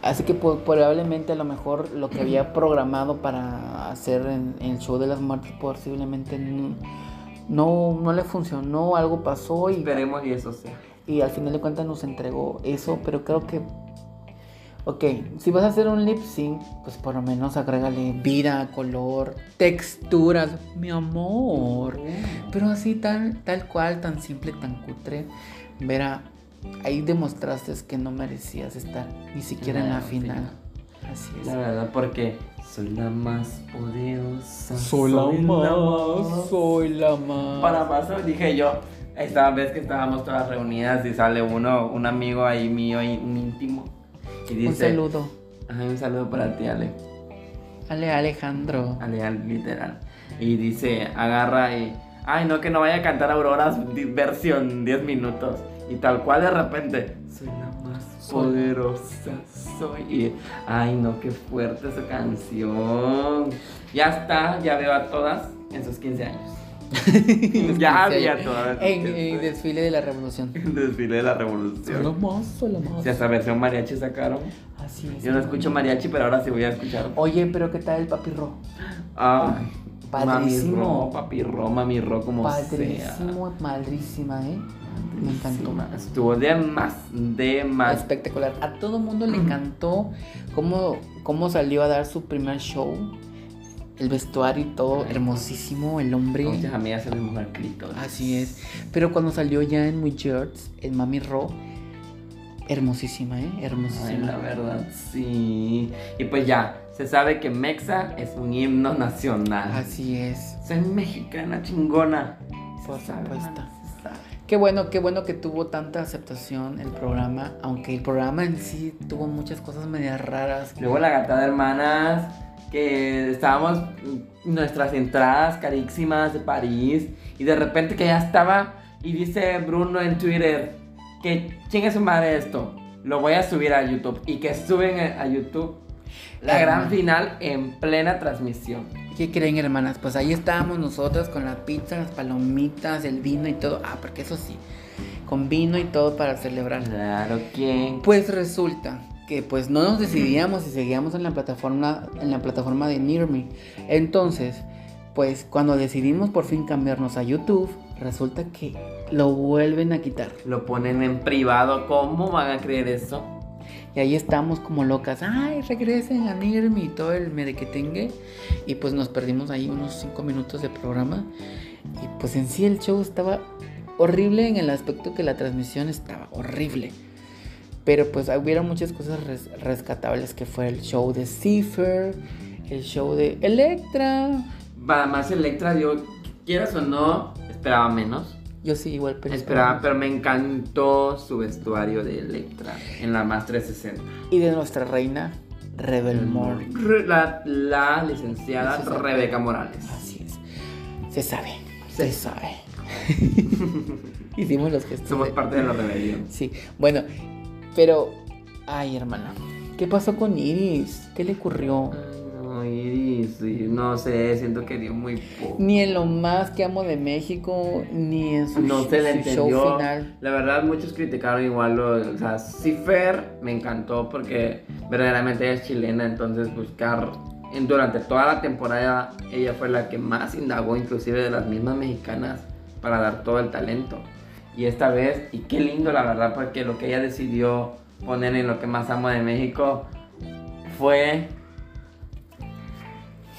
Así que probablemente a lo mejor lo que había programado para hacer en, en el show de las muertes posiblemente no, no, no le funcionó, algo pasó y, Esperemos y eso sea. y al final de cuentas nos entregó eso, pero creo que, ok, si vas a hacer un lip sync, pues por lo menos agrégale vida, color, texturas, mi amor. Pero así tal, tal cual, tan simple, tan cutre, verá, ahí demostraste que no merecías estar ni siquiera en la No, final. Así es. La verdad, porque soy la más poderosa. soy la más. Para paso, dije yo, esta vez que estábamos todas reunidas y sale uno, un amigo ahí mío, y- un íntimo, y dice... Un saludo. Ajá, un saludo para ti, Ale. Ale Alejandro. Ale, literal. Y dice, agarra y... Ay, no, que no vaya a cantar Auroras versión 10 minutos. Y tal cual de repente, soy la más poderosa, soy. Y, ay, no, qué fuerte esa canción. Ya está, ya veo a todas en sus 15 años. ya había todas. En, en desfile de la revolución. el desfile de la revolución. más, soy la más. Si hasta versión mariachi sacaron. Así es. Yo no escucho mariachi, pero ahora sí voy a escuchar. Oye, pero ¿qué tal el papirro? Ay, Padrísimo. Mami Ro, papi Ro, mami Ro, como sea. Padrísimo, madrísima, ¿eh? Me encantó. Estuvo de más, de más. Espectacular. A todo mundo le encantó cómo, cómo salió a dar su primer show. El vestuario y todo, hermosísimo, el hombre. Muchas amigas se mujer. Así es. Pero cuando salió ya en Muy Jerks, en Mami Ro, hermosísima, ¿eh? Ay, Hermosísima. la verdad, sí. Y pues ya, se sabe que Mexa es un himno nacional. Así es. Soy mexicana chingona. Por supuesto. Qué bueno, qué bueno que tuvo tanta aceptación el programa, aunque el programa en sí tuvo muchas cosas medias raras. Luego la gata de hermanas, que estábamos mm, nuestras entradas carísimas de París, y de repente que ya estaba, y dice Bruno en Twitter, que chingue su madre esto, lo voy a subir a YouTube, y que suben a YouTube la gran final en plena transmisión. ¿Qué creen, hermanas? Pues ahí estábamos nosotras con la pizza, las palomitas, el vino y todo. Ah, porque eso sí, con vino y todo para celebrar. Claro, ¿quién? Pues resulta que pues no nos decidíamos si seguíamos en la plataforma en la plataforma de Near Me. Entonces, pues cuando decidimos por fin cambiarnos a YouTube, resulta que lo vuelven a quitar. Lo ponen en privado, ¿cómo van a creer eso? Y ahí estamos como locas. Ay, regresen a Near Me y todo el merequetengue. Y pues nos perdimos ahí unos 5 minutos de programa. Y pues en sí el show estaba horrible en el aspecto que la transmisión estaba horrible. Pero pues hubiera muchas cosas res- rescatables que fue el show de Cipher, el show de Electra. Para más Electra, yo, quieras o no, esperaba menos. Yo sí, igual, pero Esperaba, pero me encantó su vestuario de Electra en la más 360. Y de nuestra reina, Rebel Moore. Re- La, la licenciada Licenciada. Rebeca Morales. Así es. Se sabe. Se sabe. Hicimos los gestos. Somos de- parte de la rebelión. Sí, bueno, pero. Ay, hermana. ¿Qué pasó con Iris? ¿Qué le ocurrió? Ay, no, sé, siento que dio muy poco. Ni en lo más que amo de México, ni en su, No se le su show final. La verdad, muchos criticaron igual lo. O sea, Cifer me encantó porque verdaderamente ella es chilena, entonces buscar. En, durante toda la temporada, ella fue la que más indagó, inclusive de las mismas mexicanas, para dar todo el talento. Y esta vez, y qué lindo la verdad, porque lo que ella decidió poner en lo que más amo de México fue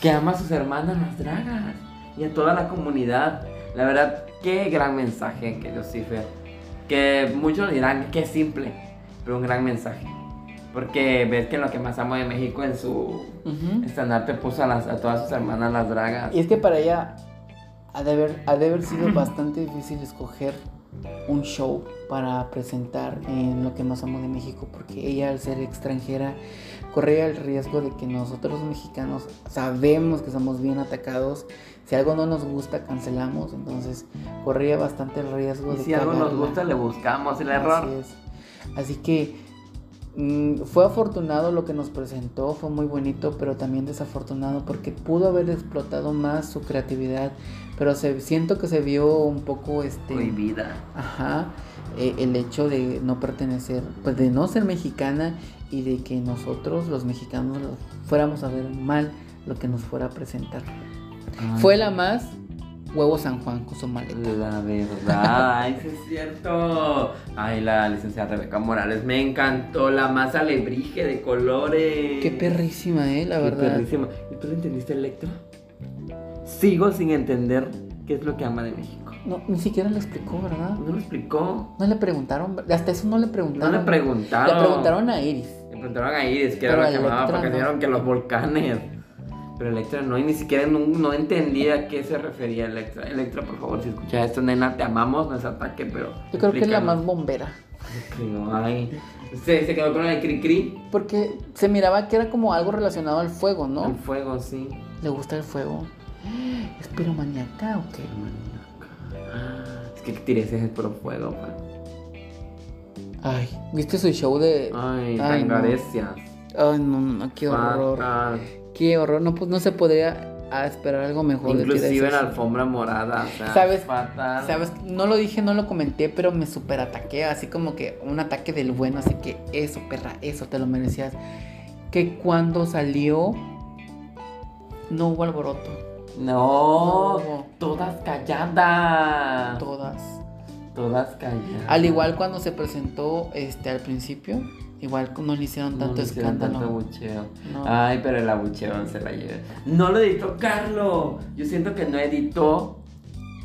que ama a sus hermanas las dragas y a toda la comunidad. La verdad, qué gran mensaje que dio Cifer. Que muchos dirán que es simple, pero un gran mensaje. Porque ves que en lo que más amo de México en su estandarte puso a, las, a todas sus hermanas las dragas. Y es que para ella ha de haber, ha de haber sido bastante difícil escoger un show para presentar en lo que más amo de México, porque ella al ser extranjera corría el riesgo de que nosotros los mexicanos sabemos que somos bien atacados, si algo no nos gusta cancelamos, entonces corría bastante el riesgo Y de si algo nos gusta, le buscamos el error. Así es. Así que fue afortunado lo que nos presentó, fue muy bonito, pero también desafortunado porque pudo haber explotado más su creatividad, pero se, siento que se vio un poco este, Prohibida. ajá, eh, el hecho de no pertenecer, pues de no ser mexicana y de que nosotros los mexicanos fuéramos a ver mal lo que nos fuera a presentar. Fue la más huevo San Juan con su maleta. La verdad, ay, sí es cierto. Ay, la licenciada Rebeca Morales me encantó. La más alebrije de colores. Qué perrísima, eh, la Qué verdad. perrísima. ¿Y tú le entendiste, Electra? Sigo sin entender qué es lo que ama de México. No, ni siquiera le explicó, ¿verdad? No lo explicó. No le preguntaron, hasta eso no le No preguntaron. le preguntaron. Le preguntaron a Iris. Le preguntaron a Iris que Pero era lo que amaba porque no. dijeron que los volcanes. Pero Electra no, y ni siquiera no, no entendía a qué se refería Electra. Electra, por favor, si escuchas esto, nena, te amamos, no es ataque, pero. Yo creo que es la más bombera. Ay. Se, se quedó con el cri cri. Porque se miraba que era como algo relacionado al fuego, ¿no? El fuego, sí. Le gusta el fuego. ¿Es piromaniaca o qué? Es que tirese es por fuego, pa. Ay, ¿viste su show de. Ay, Ay, no. Ay, no, no, qué horror. Fatal. Qué horror. No, pues no se podría a esperar algo mejor de ti de Inclusive ese en alfombra morada, o sea, ¿Sabes? fatal. ¿Sabes? No lo dije, no lo comenté, pero me super ataqué, así como que un ataque del bueno, así que eso, perra, eso te lo merecías. Que cuando salió, no hubo alboroto. No, No. todas calladas. Todas. Todas calladas. Al igual cuando se presentó este al principio, igual no le hicieron No tanto le hicieron escándalo. tanto abucheo. No. Ay, pero el abucheo se la lleva. No lo editó Carlo. Yo siento que no editó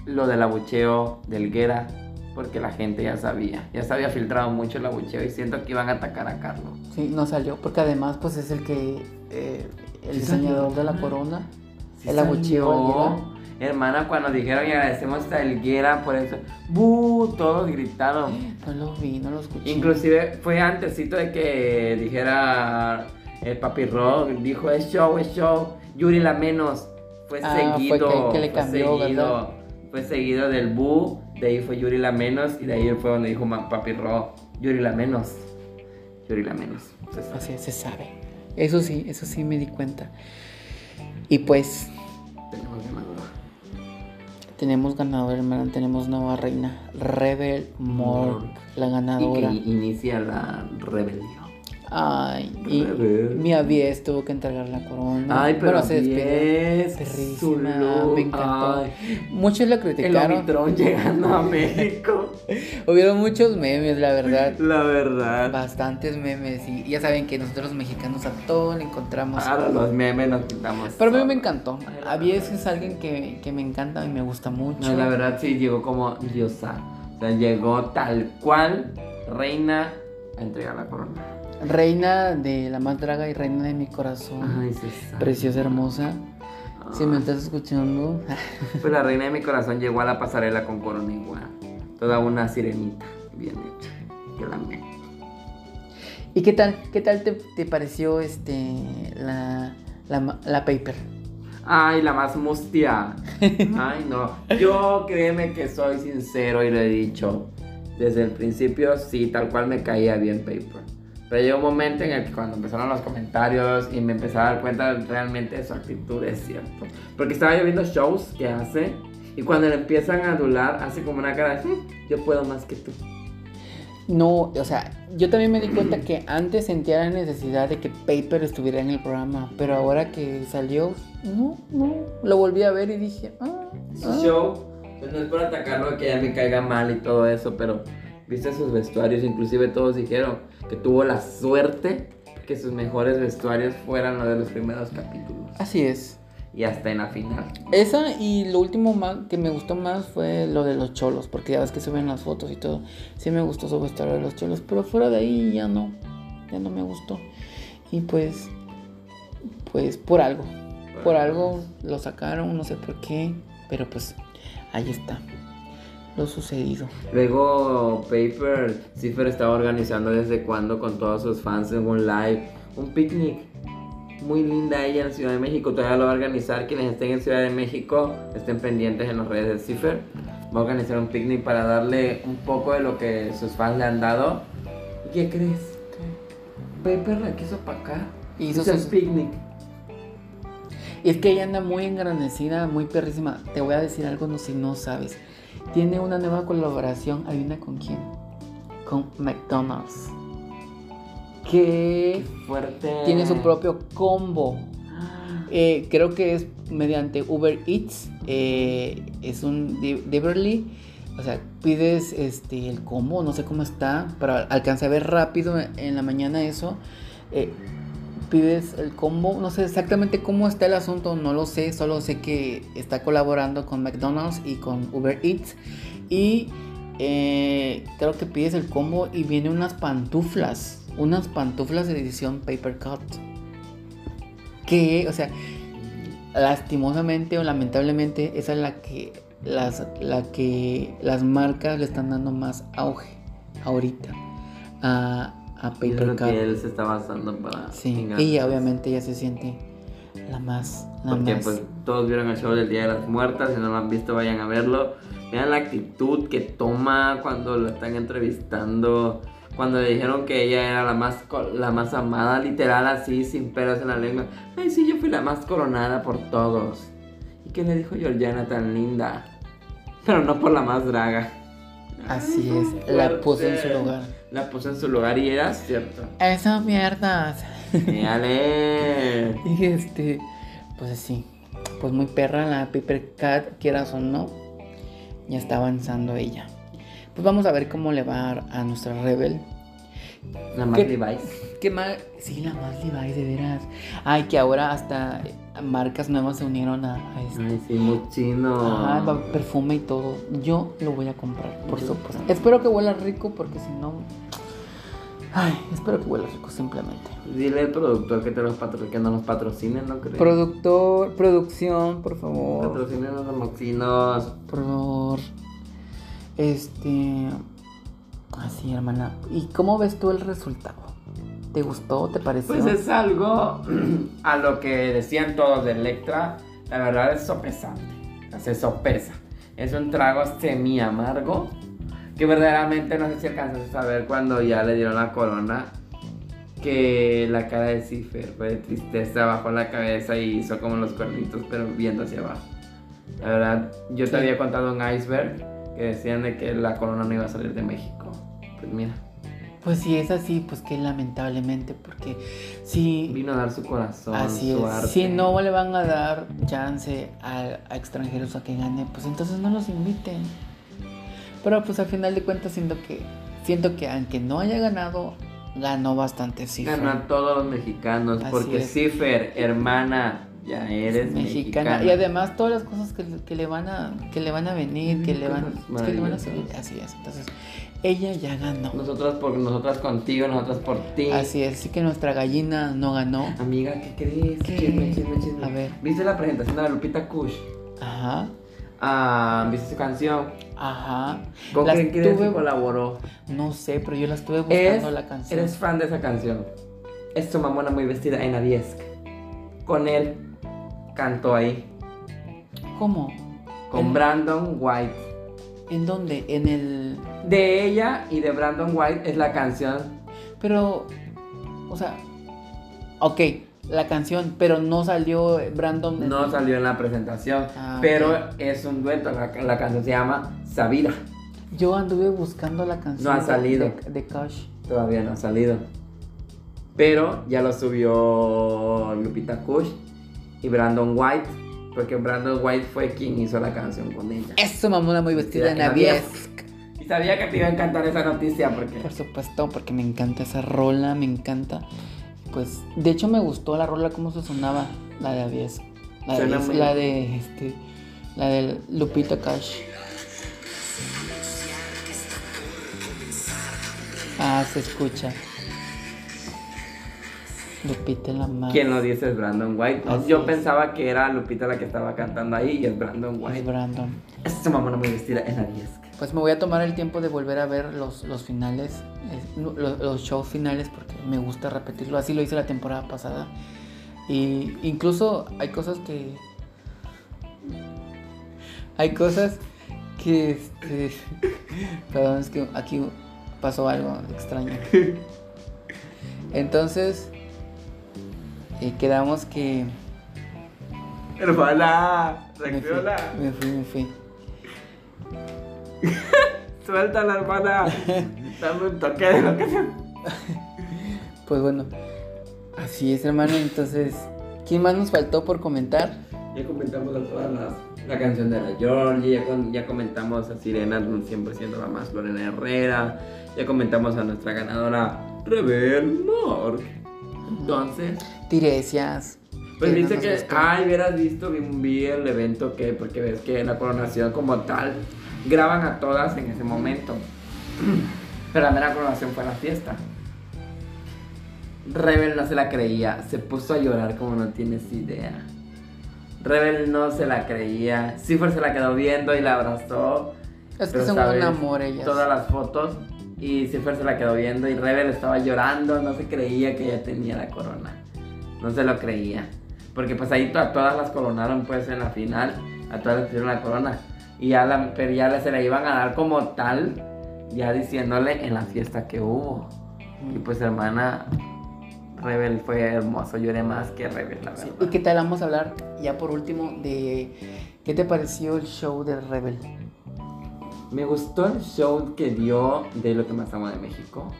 lo del abucheo del Guera. Porque la gente ya sabía. Ya se había filtrado mucho el abucheo. Y siento que iban a atacar a Carlo. Sí, no salió, porque además pues es el que eh, el diseñador de la corona. Sí El abucheo. Hermana, cuando dijeron y agradecemos a Elguera por eso. ¡Bu! Todos gritaron. No lo vi, no lo escuché. Inclusive fue antesito de que dijera el papi Rock, dijo es show, es show, Yuri la menos. Fue Ah, fue seguido. que- que le fue cambió, seguido, ¿verdad? Fue seguido del Bu, de ahí fue Yuri la menos y de ahí fue donde dijo papi Rock, Yuri la menos. Yuri la menos. Se sabe. Así es, se sabe. Eso sí, eso sí me di cuenta. Y pues Tenemos. Tenemos ganadora, hermana, tenemos nueva reina, Rebel Mork, la Y ganadora. que inicia la rebelión. Ay, y mi Avies tuvo que entregar la corona. Ay, pero Bueno, se despidió. Perrísima, me encantó. Muchos la el criticaron. Omicron llegando a México. Hubieron muchos memes, la verdad. La verdad. Bastantes memes. Y ya saben que nosotros los mexicanos a todo le encontramos. Ahora los memes nos quitamos. Pero a mí me encantó. Avies es alguien que, que me encanta y me gusta mucho. No, la verdad sí llegó como diosa. O sea, llegó tal cual reina a entregar la corona. Reina de la más draga y reina de mi corazón. Ay, se sabe. Preciosa, hermosa. Si me estás escuchando, Pues la reina de mi corazón llegó a la pasarela con corona igual. Toda una sirenita bien hecha. Que la amé. ¿Y qué tal? ¿Qué tal te, te pareció este la, la, la paper? Ay, la más mustia. Ay, no. Yo créeme que soy sincero y lo he dicho. Desde el principio, sí, tal cual me caía bien Paper. Pero llegó un momento en el que cuando empezaron los comentarios y me empecé a dar cuenta realmente de su actitud, es cierto. Porque estaba yo viendo shows que hace y cuando le empiezan a adular, hace como una cara de, "Mm, yo puedo más que tú. No, o sea, yo también me di cuenta que antes sentía la necesidad de que Paper estuviera en el programa, pero ahora que salió, no, no, lo volví a ver y dije, ah, Su ah. show, pues no es por atacarlo que ya me caiga mal y todo eso, pero viste sus vestuarios, inclusive todos dijeron que tuvo la suerte que sus mejores vestuarios fueran los de los primeros capítulos Así es. y hasta en la final. Esa y lo último más, que me gustó más fue lo de los cholos, porque ya ves que se ven las fotos y todo. Sí me gustó su vestuario de los cholos, pero fuera de ahí ya no, ya no me gustó. Y pues, pues por algo, por algo lo sacaron, no sé por qué, pero pues ahí está, lo sucedido. Luego Paper Cipher estaba organizando desde cuando con todos sus fans en un live, un picnic. Muy linda ella en Ciudad de México, todavía lo va a organizar. Quienes estén en Ciudad de México estén pendientes en las redes de Cipher. Va a organizar un picnic para darle un poco de lo que sus fans le han dado. ¿Y qué crees? Paper la quiso opacar. Hizo Hizo el sus- picnic. Y es que ella anda muy engrandecida, muy perrísima. Te voy a decir algo, no si no sabes. Tiene una nueva colaboración, adivina con quién. Con McDonald's. Que Fuerte. tiene su propio combo. Eh, creo que es mediante Uber Eats. eh, es un de- delivery. O sea, pides este, el combo, no sé cómo está, para alcanzar a ver rápido en la mañana eso. eh, pides el combo, no sé exactamente cómo está el asunto, no lo sé, solo sé que está colaborando con McDonald's y con Uber Eats. Y eh, creo que pides el combo y viene unas pantuflas, unas pantuflas de edición Paper Cut. Que, o sea, lastimosamente o lamentablemente, esa es la que las, la que las marcas le están dando más auge ahorita a Paper Cut. que él se está basando para. Sí, y obviamente ella se siente la más, la Porque más. pues todos vieron el show del Día de las Muertas, si no lo han visto vayan a verlo. Vean la actitud que toma cuando lo están entrevistando, cuando le dijeron que ella era la más, la más amada, literal así, sin pelos en la lengua. Ay, sí, yo fui la más coronada por todos. ¿Y qué le dijo Georgiana tan linda? Pero no por la más draga. Así Ay, es, la puso en su lugar. La puso en su lugar y era cierto. Esas mierdas. Dale. Y este, pues sí, pues muy perra la Paper Cat, quieras o no, ya está avanzando ella. Pues vamos a ver cómo le va a nuestra Rebel. La más. Levi's. ¿Qué más? Sí, la más Levi's, de veras. Ay, que ahora hasta marcas nuevas se unieron a, a esto. Ay, sí, muy chino. Ajá, perfume y todo. Yo lo voy a comprar, por supuesto. Espero que huela rico porque si no... Ay, espero que huela rico simplemente. Dile al productor que, te los patro que no nos patrocine, ¿no crees? Productor, producción, por favor. Patrocinen a los moxinos. Por favor. Este... Así, hermana. ¿Y cómo ves tú el resultado? ¿Te gustó? ¿Te pareció? Pues es algo a lo que decían todos de Electra. La verdad es sopesante. Se sopesa. Es un trago semi amargo. Que verdaderamente no sé si alcanzas a saber cuando ya le dieron la corona. Que la cara de Cipher fue de tristeza, bajó la cabeza y hizo como los cuernitos, pero viendo hacia abajo. La verdad, yo te había contado un iceberg que decían de que la corona no iba a salir de México. Pues mira, Pues si es así, pues que lamentablemente, porque si... vino a dar su corazón, Así su es. arte. Si no le van a dar chance a, a extranjeros a que gane, pues entonces no los inviten. Pero pues al final de cuentas siento que siento que aunque no haya ganado, ganó bastante sí. Ganó a todos los mexicanos, Así porque es. Cifer, hermana, ya eres mexicana. mexicana. Y además todas las cosas que, que le van a que le van a venir, que le van, que le van a subir, así es. Entonces, ella ya ganó. Nosotras por nosotras contigo, nosotras por ti. Así es, así que nuestra gallina no ganó. Amiga, ¿qué crees? ¿Qué? Chisme, chisme, chisme. A ver. ¿Viste la presentación de la Lupita Kush? Ajá. Ah, ¿Viste su canción? Ajá. ¿Con quién crees que tuve- colaboró? No sé, pero yo la estuve buscando Es, la canción. eres fan de esa canción. Es tu mamona muy vestida en Aviesk. Con él cantó ahí. ¿Cómo? Con Brandon White. ¿En dónde? En el. De ella y de Brandon White es la canción. Pero. O sea. Ok, la canción, pero no salió Brandon. No salió en la presentación. Ah, pero es un dueto. La, la canción se llama Sabira. Yo anduve buscando la canción. No ha salido. De, de Cash. Todavía no ha salido. Pero ya lo subió Lupita Kush y Brandon White. Porque Brandon White fue quien hizo la canción con ella. Eso, mamona muy vestida en En Aviesk. Y sabía que te iba a encantar esa noticia porque. Por supuesto, porque me encanta esa rola, me encanta. Pues, de hecho me gustó la rola, cómo se sonaba, la de Aviesk. La de, muy- la de este, la de Lupita Cash. Ah, se escucha. Lupita en la mano. ¿Quién lo dice es Brandon White? No, Así yo es. pensaba que era Lupita la que estaba cantando ahí y es Brandon Es White. Brandon. Es tu mamá muy vestida en la 10. Pues me voy a tomar el tiempo de volver a ver los, los finales, eh, no, los, los shows finales, porque me gusta repetirlo. Así lo hice la temporada pasada. Y incluso hay cosas que. Hay cosas que. Este, perdón, es que aquí pasó algo extraño. Entonces. Eh, quedamos que. Hermana, Me fui, reacciona. me fui, me fui. Suéltala, hermana. Dame un toque de lo que se. Pues bueno, así es, hermano. Entonces, ¿quién más nos faltó por comentar? Ya comentamos a todas las. La canción de la Georgie, ya, con- ya comentamos a Sirena 100% la más Lorena Herrera, ya comentamos a nuestra ganadora Rebel Morg. Entonces, Tiresias. Pues que no nos que, ay, hubieras visto, vi, vi el evento que, porque ves que en la coronación como tal, graban a todas en ese momento. Pero la mera coronación fue la fiesta. Rebel no se la creía, se puso a llorar como no tienes idea. Rebel no se la creía, Cipher se la quedó viendo y la abrazó. Es que son un amor ellas. Todas las fotos y Cipher se la quedó viendo y Rebel estaba llorando, no se creía que ella tenía la corona. No se lo creía. Porque pues ahí a todas las coronaron pues en la final, a todas les pusieron la corona. Y ya la, pero ya la- se la iban a dar como tal, ya diciéndole en la fiesta que hubo. Y pues hermana, Rebel fue hermoso, lloré más que Rebel, la Sí, verdad. ¿Y qué tal? Vamos a hablar ya por último de qué te pareció el show de Rebel. Me gustó el show que dio de lo que más amo de México.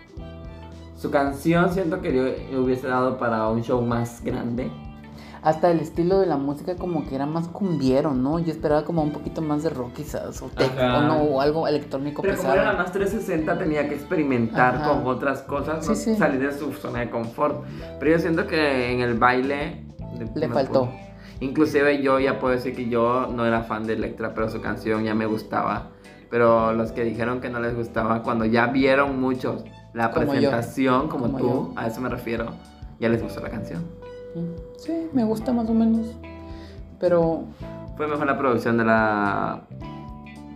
Su canción siento que dio- hubiese dado para un show más grande. Hasta el estilo de la música como que era más cumbiero, ¿no? Yo esperaba como un poquito más de rock quizás, o tech, o no, o algo electrónico Pero como pesado. era la más 360 tenía que experimentar Ajá. con otras cosas, Sí, no sí. salir de su zona de confort. Pero yo siento que en el baile Le faltó. pudo- Inclusive yo ya puedo decir que yo no era fan de Electra, pero su canción ya me gustaba. Pero los que dijeron que no les gustaba, cuando ya vieron muchos la Como yo. presentación, como, Como tú, yo. a eso me refiero, ya les gustó la canción. Mm, Sí, me gusta más o menos. Pero Fue mejor la producción de la.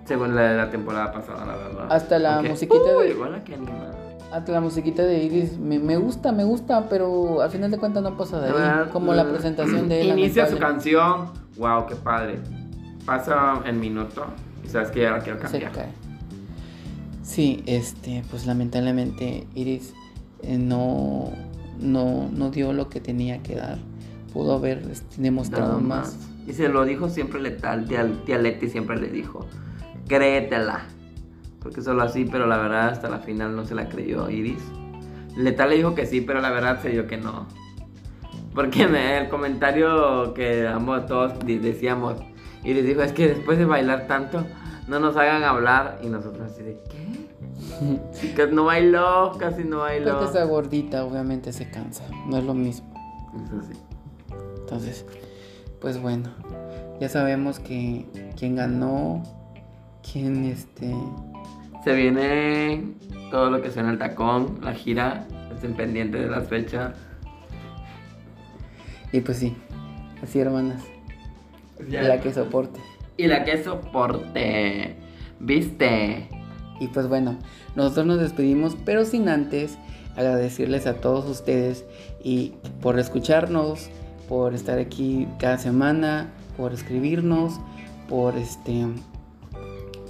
Según la de la temporada pasada, la verdad. Hasta la Aunque- musiquita Uy, de- que anima. hasta la musiquita de Iris me, me gusta, me gusta, pero al final de cuentas no pasa de ahí. Ah, Como la mm, presentación de él. Inicia su canción. Wow, qué padre. Pasa el minuto. Y sabes que ya la quiero se cambiar. cae. Sí, este, pues lamentablemente Iris eh, no, no, no dio lo que tenía que dar. Pudo haber este, demostrado más. más. Y se lo dijo siempre letal. Tía, tía Leti siempre le dijo: Créetela. Porque solo así, pero la verdad hasta la final no se la creyó Iris. Letal le dijo que sí, pero la verdad se dio que no. Porque me- el comentario que ambos todos decíamos, Iris dijo: Es que después de bailar tanto, no nos hagan hablar. Y nosotros así de: ¿Qué? Sí, no bailó, casi no bailó. Porque esa gordita obviamente se cansa, no es lo mismo. Eso sí. Entonces, pues bueno, ya sabemos que quién ganó, quién este... Se viene todo lo que suena el tacón, la gira, estén pendientes de las fechas. Y pues sí, así hermanas, la que soporte. Y la que soporte. ¿Viste? Y pues bueno, nosotros nos despedimos, pero sin antes agradecerles a todos ustedes y por escucharnos, por estar aquí cada semana, por escribirnos, por este,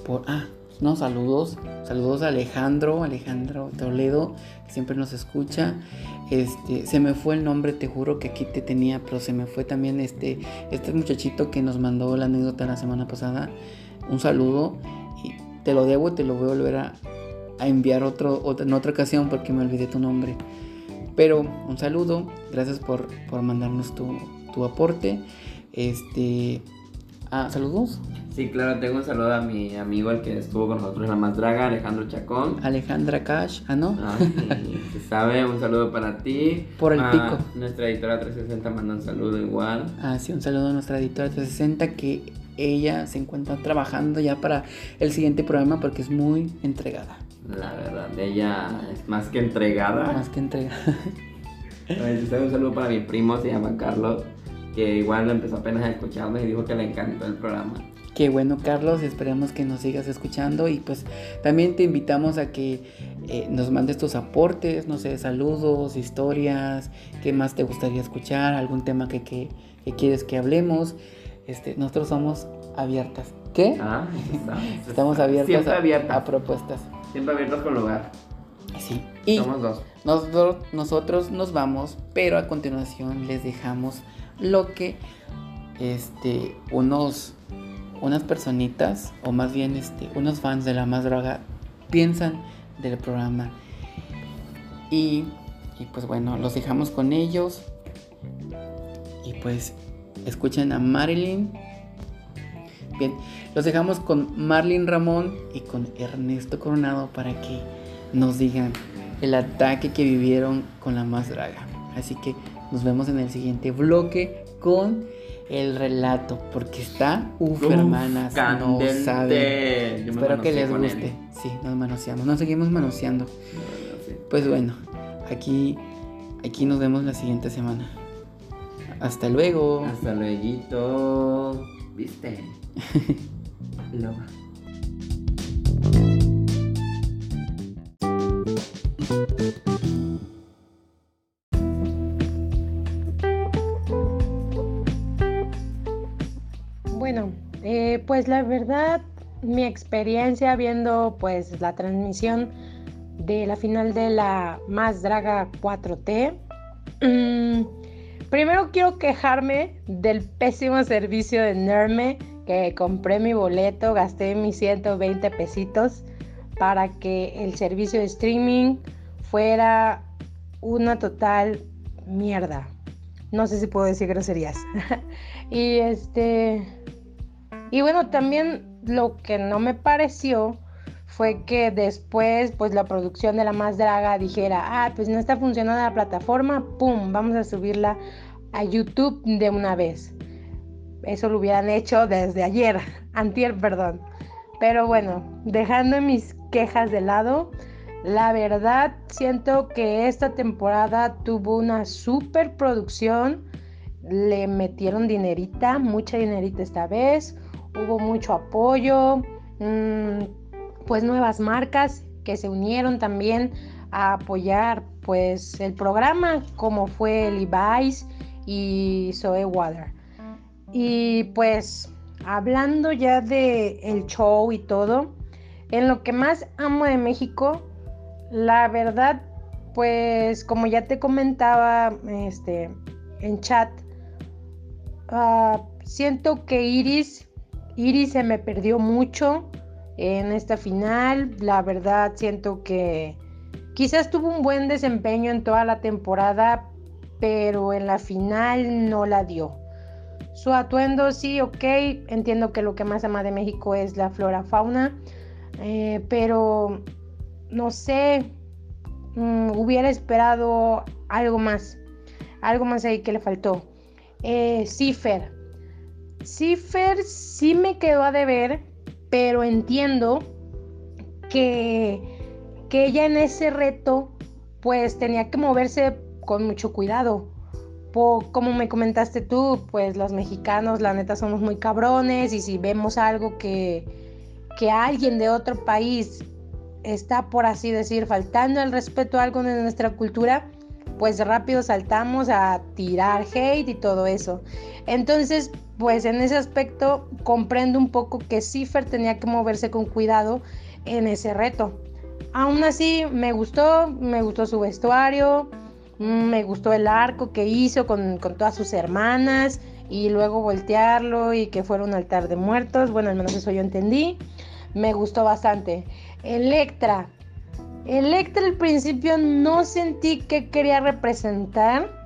por, ah, no, saludos, saludos a Alejandro, Alejandro Toledo, que siempre nos escucha. Este, se me fue el nombre, te juro que aquí te tenía, pero se me fue también este, este muchachito que nos mandó la anécdota la semana pasada. Un saludo y te lo debo, te lo voy a volver a, enviar otro, en otra ocasión porque me olvidé tu nombre. Pero un saludo, gracias por, por mandarnos tu, tu aporte. Este, ah, saludos. Sí, claro, tengo un saludo a mi amigo, el que estuvo con nosotros en La Más Draga, Alejandro Chacón. Alejandra Cash, ah, no. Ah, sí, se sabe, un saludo para ti. Por el Ah, pico. Nuestra editora 360 manda un saludo igual. Ah, sí, un saludo a nuestra editora 360 que ella se encuentra trabajando ya para el siguiente programa porque es muy entregada. La verdad, ella es más que entregada. Más que entregada. Un saludo para mi primo, se llama Carlos, que igual empezó apenas a escucharme y dijo que le encantó el programa. Qué bueno, Carlos, esperemos que nos sigas escuchando y pues también te invitamos a que eh, nos mandes tus aportes, no sé, saludos, historias, qué más te gustaría escuchar, algún tema que, que, que quieres que hablemos. Este, nosotros somos abiertas. ¿Qué? Ah, Estamos está. abiertas Siempre a, abiertas. a propuestas. Siempre abiertos con lugar. Sí. Y Somos dos. nosotros, nosotros nos vamos, pero a continuación les dejamos lo que este, unos, unas personitas, o más bien este, unos fans de la más droga, piensan del programa. Y, y pues bueno, los dejamos con ellos. Y pues escuchen a Marilyn. Bien, los dejamos con Marlin Ramón y con Ernesto Coronado para que nos digan el ataque que vivieron con la más draga. Así que nos vemos en el siguiente bloque con el relato, porque está, uff, Uf, hermanas, no saben. Yo Espero que les él. guste. Sí, nos manoseamos, nos seguimos manoseando. Bueno, sí. Pues bueno, aquí, aquí nos vemos la siguiente semana. Hasta luego. Hasta luego. ¿Viste? Loba. pues la verdad, mi experiencia viendo pues la transmisión de la final de la Más Draga 4T. mm, primero quiero quejarme del pésimo servicio de Nerme, que compré mi boleto, gasté mis 120 pesitos para que el servicio de streaming fuera una total mierda. No sé si puedo decir groserías. y este. Y bueno, también lo que no me pareció fue que después, pues la producción de La Más Draga dijera, ah, pues no está funcionando la plataforma, ¡pum! Vamos a subirla a YouTube de una vez. Eso lo hubieran hecho desde ayer, antier, perdón. Pero bueno, dejando mis quejas de lado, la verdad siento que esta temporada tuvo una super producción. Le metieron dinerita, mucha dinerita esta vez. Hubo mucho apoyo. mm, pues nuevas marcas que se unieron también a apoyar pues el programa como fue Levi's y Zoe Water. Y pues hablando ya de el show y todo, en lo que más amo de México, la verdad, pues como ya te comentaba este, en chat, ah, siento que Iris, Iris se me perdió mucho en esta final. La verdad, siento que quizás tuvo un buen desempeño en toda la temporada, pero en la final no la dio. Su atuendo sí, ok, entiendo que lo que más ama de México es la flora fauna, eh, pero no sé, mm, hubiera esperado algo más, algo más ahí que le faltó. Eh, Cifer, Cifer sí me quedó a deber, pero entiendo que, que ella en ese reto pues tenía que moverse con mucho cuidado. Po- como me comentaste tú, pues los mexicanos la neta somos muy cabrones y si vemos algo que, que alguien de otro país está, por así decir, faltando el respeto a algo de nuestra cultura, pues rápido saltamos a tirar hate y todo eso. Entonces, pues en ese aspecto comprendo un poco que Cipher tenía que moverse con cuidado en ese reto. Aún así, me gustó, me gustó su vestuario, me gustó el arco que hizo con, con todas sus hermanas y luego voltearlo y que fuera un altar de muertos. Bueno, al menos eso yo entendí. Me gustó bastante. Electra. Electra al principio no sentí que quería representar.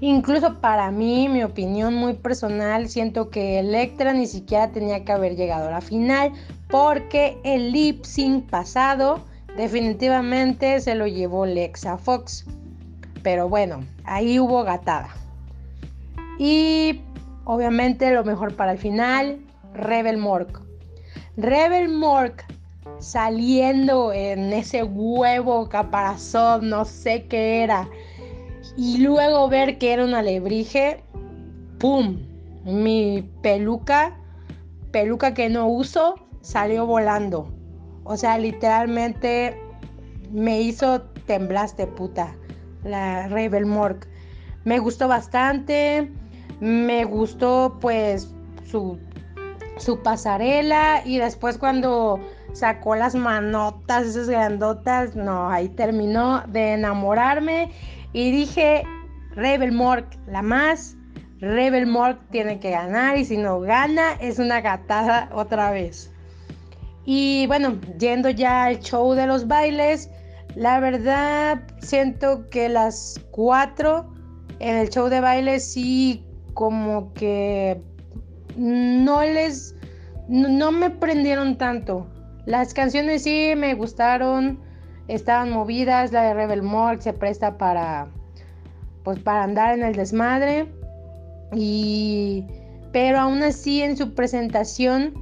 Incluso para mí, mi opinión muy personal, siento que Electra ni siquiera tenía que haber llegado a la final porque el lip sync pasado definitivamente se lo llevó Lexa Fox. Pero bueno, ahí hubo gatada. Y obviamente lo mejor para el final, Rebel Mork. Rebel Mork saliendo en ese huevo caparazón, no sé qué era. Y luego ver que era un alebrije, ¡pum! Mi peluca, peluca que no uso, salió volando. O sea, literalmente me hizo temblaste puta la Rebel Mork. Me gustó bastante. Me gustó pues su, su pasarela y después cuando sacó las manotas, esas grandotas, no, ahí terminó de enamorarme y dije, Rebel Mork, la más, Rebel Mork tiene que ganar y si no gana es una gatada otra vez. Y bueno, yendo ya al show de los bailes, la verdad siento que las cuatro en el show de baile sí como que no les, no me prendieron tanto. Las canciones sí me gustaron, estaban movidas, la de Rebel Morgue se presta para, pues para andar en el desmadre. Y, pero aún así en su presentación,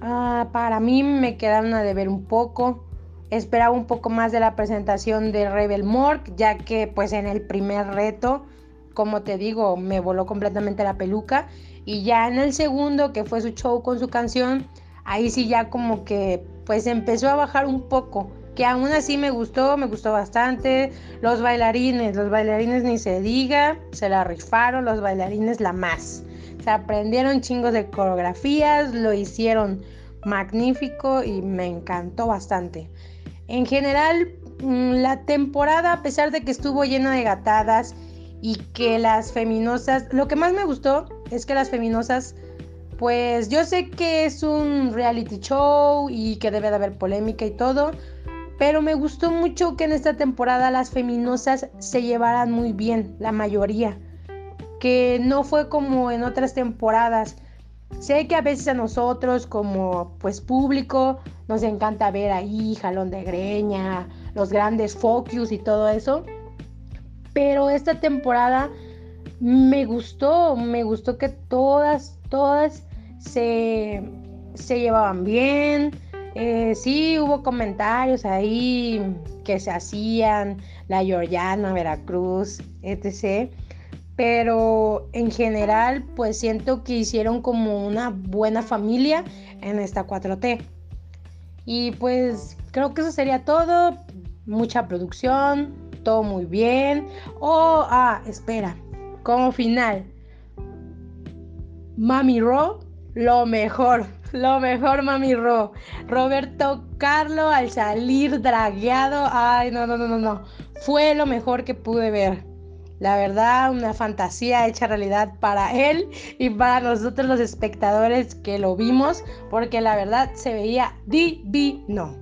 ah, para mí me quedaron a deber un poco. Esperaba un poco más de la presentación de Rebel Morgue, ya que pues en el primer reto como te digo, me voló completamente la peluca. Y ya en el segundo, que fue su show con su canción, ahí sí ya como que pues empezó a bajar un poco. Que aún así me gustó, me gustó bastante. Los bailarines, los bailarines ni se diga, se la rifaron, los bailarines la más. Se aprendieron chingos de coreografías, lo hicieron magnífico y me encantó bastante. En general, mm, la temporada, a pesar de que estuvo llena de gatadas, y que las feminosas, lo que más me gustó es que las feminosas, pues yo sé que es un reality show y que debe de haber polémica y todo, pero me gustó mucho que en esta temporada las feminosas se llevaran muy bien, la mayoría, que no fue como en otras temporadas. Sé que a veces a nosotros como pues público nos encanta ver ahí jalón de greña, los grandes focus y todo eso, pero esta temporada me gustó, me gustó que todas, todas se, llevaban bien. Eh, sí, hubo comentarios ahí que se hacían, la Georgiana, Veracruz, etc. Pero en general, pues siento que hicieron como una buena familia en esta 4T. Y pues creo que eso sería todo. Mucha producción, todo muy bien. Oh, ah, espera, como final. Mami Ro, lo mejor, lo mejor Mami Ro. Roberto Carlo al salir dragueado, ay, no, no, no, no, no. Fue lo mejor que pude ver. La verdad, una fantasía hecha realidad para él y para nosotros los espectadores que lo vimos, porque la verdad se veía divino.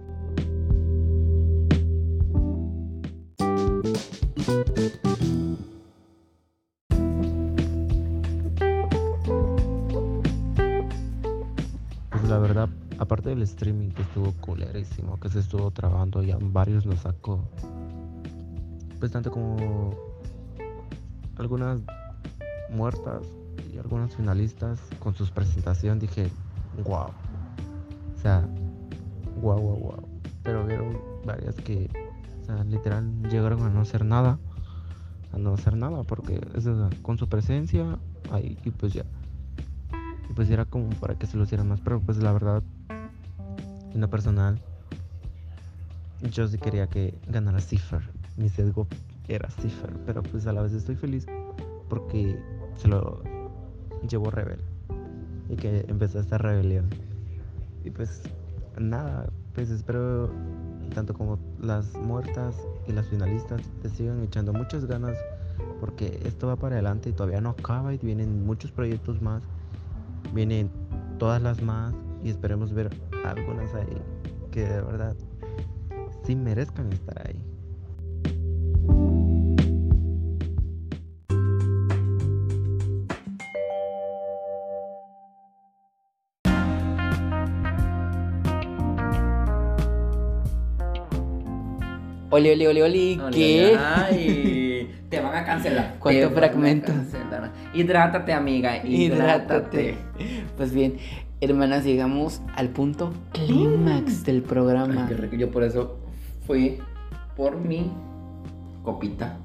Aparte del streaming que estuvo culerísimo, que se estuvo trabajando ya varios nos sacó. Pues tanto como algunas muertas y algunas finalistas con sus presentaciones dije, wow. O sea, wow, wow, wow. Pero vieron varias que literal llegaron a no hacer nada. A no hacer nada porque con su presencia ahí y pues ya. pues era como para que se lo hicieran más, pero pues la verdad, personal, yo sí quería que ganara Cipher. Mi sesgo era Cipher, pero pues a la vez estoy feliz porque se lo llevó Rebel y que empezó esta rebelión. Y pues nada, pues espero tanto como las muertas y las finalistas te sigan echando muchas ganas porque esto va para adelante y todavía no acaba y vienen muchos proyectos más, vienen todas las más y esperemos ver algunas ahí que de verdad sí merezcan estar ahí. Oli, oli, oli, oli, ¿qué? Ay, te van a cancelar. ¿Cuántos Te van a fragmentos? cancelar. Hidrátate, amiga. Hidrátate. Pues bien, hermanas, llegamos al punto clímax del Ay, programa. qué. Yo por eso fui por mi copita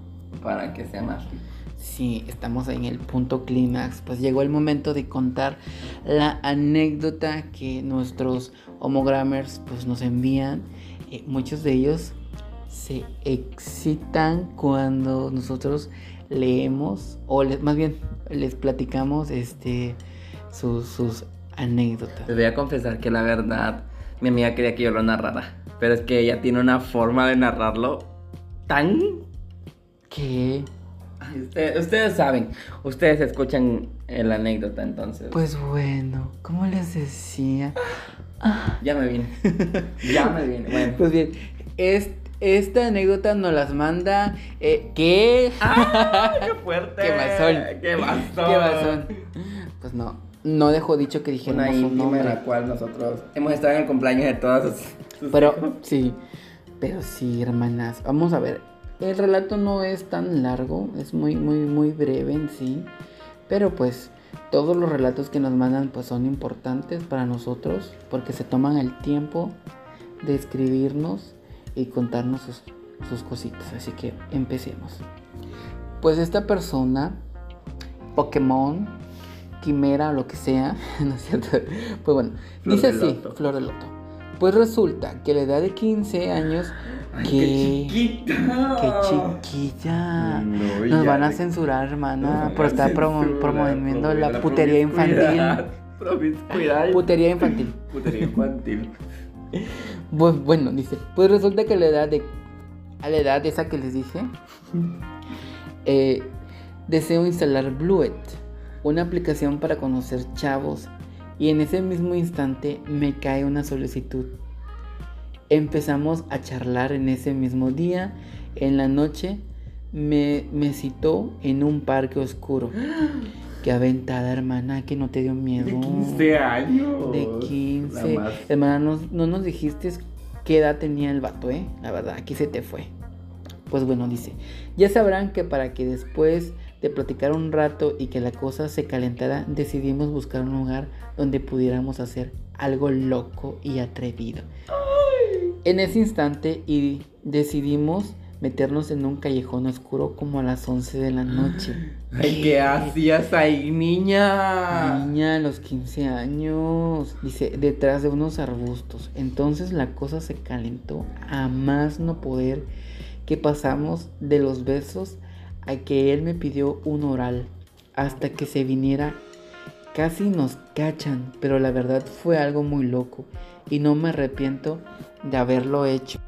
para que sea más rico. Sí, estamos en el punto clímax. Pues llegó el momento de contar la anécdota que nuestros homogrammers pues, nos envían. Eh, muchos de ellos se excitan cuando nosotros leemos o les- más bien les platicamos este sus, sus anécdotas. Les voy a confesar que la verdad, mi amiga quería que yo lo narrara. Pero es que ella tiene una forma de narrarlo tan Que ustedes, saben, ustedes escuchan la anécdota entonces. pues bueno, como les decía, ya me vine. ya me vine. Bueno. pues bien, es- esta anécdota nos las manda eh, ¿qué? ¡Ah, qué fuerte! ¡Qué basón! ¡Qué basón! ¿Qué basón? Pues no, no dejó dicho que dijéramos Una íntima en la cual nosotros hemos estado en el cumpleaños de sus Pero sí, pero sí, hermanas. Vamos a ver. El relato no es tan largo, es muy, muy, muy breve en sí. Pero pues todos los relatos que nos mandan pues son importantes para nosotros porque se toman el tiempo de escribirnos y contarnos sus, sus cositas. Así que empecemos. Pues esta persona, Pokémon, Quimera o lo que sea, ¿no es cierto? Pues bueno, Flor dice así, loto. Flor de Loto. Pues resulta que a la edad de 15 años, Ay, que... qué chiquita. ¡Qué chiquilla! No, Nos van a censurar, hermana, por estar promo- promoviendo la putería infantil. promiscuidad. Putería infantil. Putería infantil. Bu- Bueno, dice, pues resulta que a la edad de... A la edad esa que les dije, eh, deseo instalar Bluet, una aplicación para conocer chavos, y en ese mismo instante me cae una solicitud. Empezamos a charlar en ese mismo día, en la noche me, me citó en un parque oscuro. Qué aventada, hermana, que no te dio miedo. De 15 años. De Nada 15. más. Hermana, no, no nos dijiste qué edad tenía el vato, ¿eh? La verdad, aquí se te fue. Pues bueno, dice, ya sabrán que para que después de platicar un rato y que la cosa se calentara, decidimos buscar un lugar donde pudiéramos hacer algo loco y atrevido. En ese instante y decidimos meternos en un callejón oscuro como a las 11 de la noche. Ay, ¿qué hacías ahí, niña? Niña a los 15 años, dice, detrás de unos arbustos. Entonces la cosa se calentó a más no poder que pasamos de los besos a que él me pidió un oral hasta que se viniera. Casi nos cachan, pero la verdad fue algo muy loco y no me arrepiento de haberlo hecho.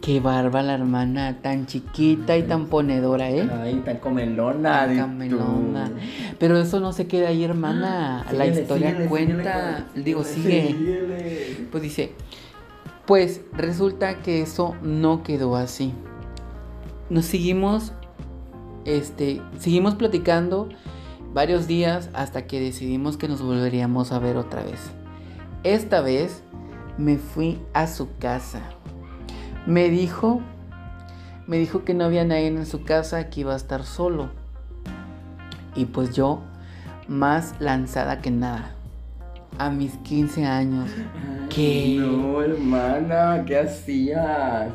Qué barba la hermana, tan chiquita y tan ponedora, ¿eh? Ay, tan comelona. Tan tú. Pero eso no se queda ahí, hermana. la Síguele, historia síguele, cuenta. síguele, digo, sigue. Pues dice, pues resulta que eso no quedó así. Nos seguimos, este, seguimos platicando varios días hasta que decidimos que nos volveríamos a ver otra vez. Esta vez me fui a su casa. Me dijo, me dijo que no había nadie en su casa, que iba a estar solo. Y pues yo, más lanzada que nada. A mis 15 años. ¿Qué? No, hermana, ¿qué hacías?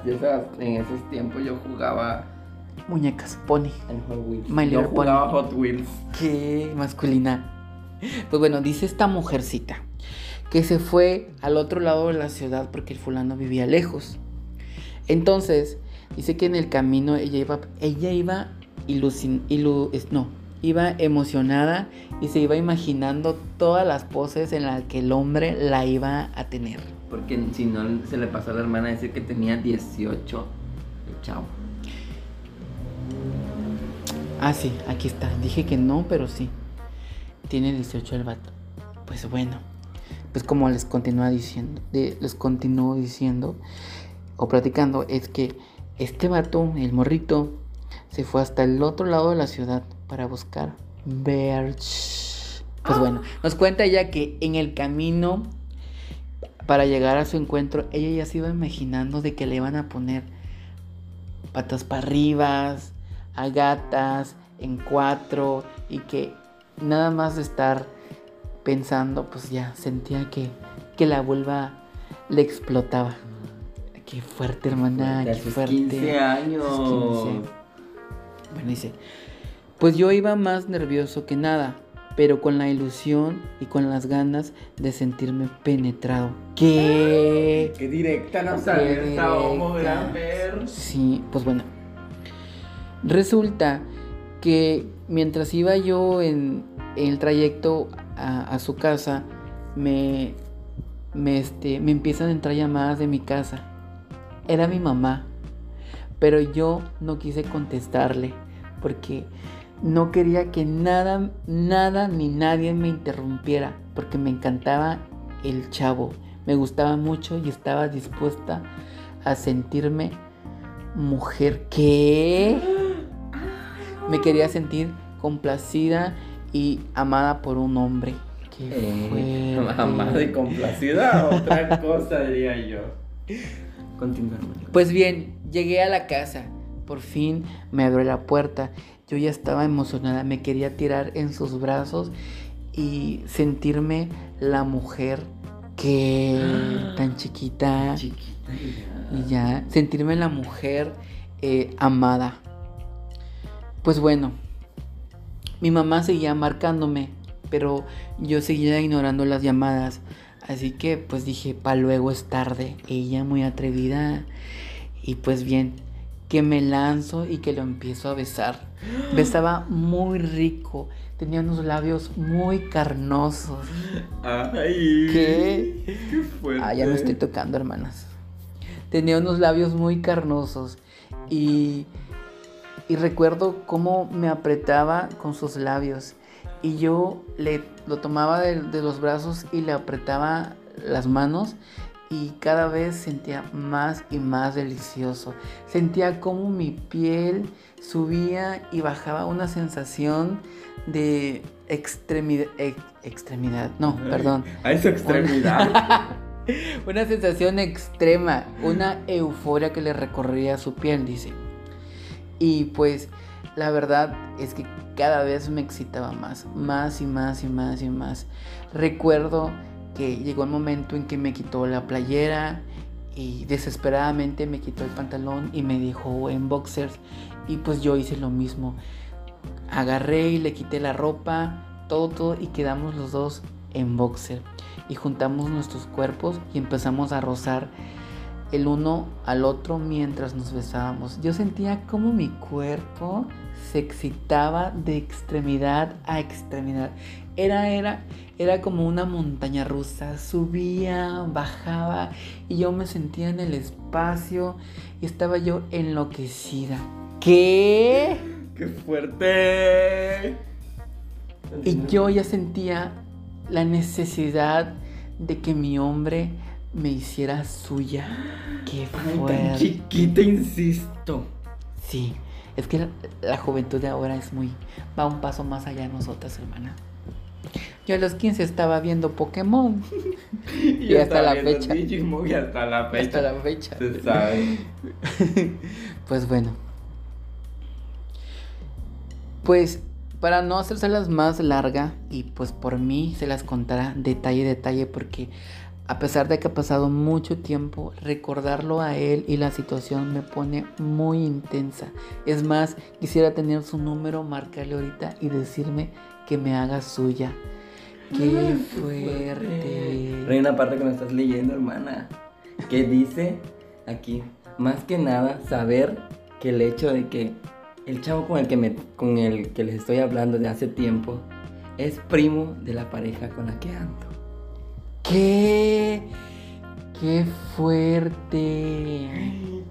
En esos tiempos yo jugaba Muñecas, pony. en Hot Wheels. My yo jugaba Hot Wheels. Qué masculina. Pues bueno, dice esta mujercita que se fue al otro lado de la ciudad porque el fulano vivía lejos. Entonces, dice que en el camino ella iba, ella iba ilusin, ilu, no, iba emocionada y se iba imaginando todas las poses en las que el hombre la iba a tener. Porque si no, se le pasó a la hermana decir que tenía 18. El chavo. Ah, sí, aquí está. Dije que no, pero sí. Tiene 18 el vato. Pues bueno. Pues como les continúa diciendo, les continúo diciendo o platicando, es que este vato, el morrito, se fue hasta el otro lado de la ciudad para buscar Berch. Pues bueno, nos cuenta ella que en el camino para llegar a su encuentro, ella ya se iba imaginando de que le iban a poner patas para arriba, a gatas, en cuatro, y que nada más de estar pensando, pues ya sentía que, que la vulva le explotaba. Qué fuerte, hermana, qué sus fuerte. 15 años. Sus 15. Bueno, dice, pues yo iba más nervioso que nada, pero con la ilusión y con las ganas de sentirme penetrado. ¿Qué? Qué directa nos Qué esta homo, gran ver. Sí, pues bueno. Resulta que mientras iba yo en, el trayecto a, su casa, me, me, este, me empiezan a entrar llamadas de mi casa. Era mi mamá, pero yo no quise contestarle porque no quería que nada, nada ni nadie me interrumpiera porque me encantaba el chavo. Me gustaba mucho y estaba dispuesta a sentirme mujer que me quería sentir complacida y amada por un hombre. Qué Eh, amada y complacida, otra cosa diría yo. Continúa, hermano. Pues bien, llegué a la casa. Por fin me abrió la puerta. Yo ya estaba emocionada, me quería tirar en sus brazos y sentirme la mujer que tan chiquita Chiquita y ya sentirme la mujer eh, amada. Pues bueno, mi mamá seguía marcándome, pero yo seguía ignorando las llamadas. Así que pues dije, pa' luego es tarde. Ella muy atrevida. Y pues bien, que me lanzo y que lo empiezo a besar. Besaba muy rico. Tenía unos labios muy carnosos. Ay. ¿Qué? Qué fuerte. Ah, ya me estoy tocando, hermanas. Tenía unos labios muy carnosos y, y recuerdo cómo me apretaba con sus labios. Y yo le, lo tomaba de, de los brazos y le apretaba las manos y cada vez sentía más y más delicioso. Sentía como mi piel subía y bajaba una sensación de extremidad, extremidad, no, perdón, A esa extremidad. una sensación extrema, una euforia que le recorría su piel, dice. Y pues la verdad es que cada vez me excitaba más, más y más y más y más. Recuerdo que llegó el momento en que me quitó la playera y desesperadamente me quitó el pantalón y me dejó en boxers y pues yo hice lo mismo. Agarré y le quité la ropa, todo, todo y quedamos los dos en boxer y juntamos nuestros cuerpos y empezamos a rozar el uno al otro mientras nos besábamos. Yo sentía como mi cuerpo se excitaba de extremidad a extremidad. Era, era, era como una montaña rusa. Subía, bajaba y yo me sentía en el espacio y estaba yo enloquecida. ¿Qué? ¡Qué fuerte! Y yo ya sentía la necesidad de que mi hombre me hiciera suya. Qué Ay, tan fuerte. chiquita, insisto. Sí, es que la, la juventud de ahora es muy. va un paso más allá de nosotras, hermana. Yo a los 15 estaba viendo Pokémon. Y, hasta la fecha. Digimon y hasta la fecha. Hasta la fecha. Se sabe. Pues bueno. Pues para no hacérselas más larga y pues por mí se las contará detalle a detalle porque a pesar de que ha pasado mucho tiempo, recordarlo a él y la situación me pone muy intensa. Es más, quisiera tener su número, marcarle ahorita y decirme que me haga suya. Qué fuerte. Hay una parte que me estás leyendo, hermana, que dice aquí, más que nada, saber que el hecho de que el chavo con el que, me, con el que les estoy hablando de hace tiempo es primo de la pareja con la que ando. ¿Qué? Qué fuerte.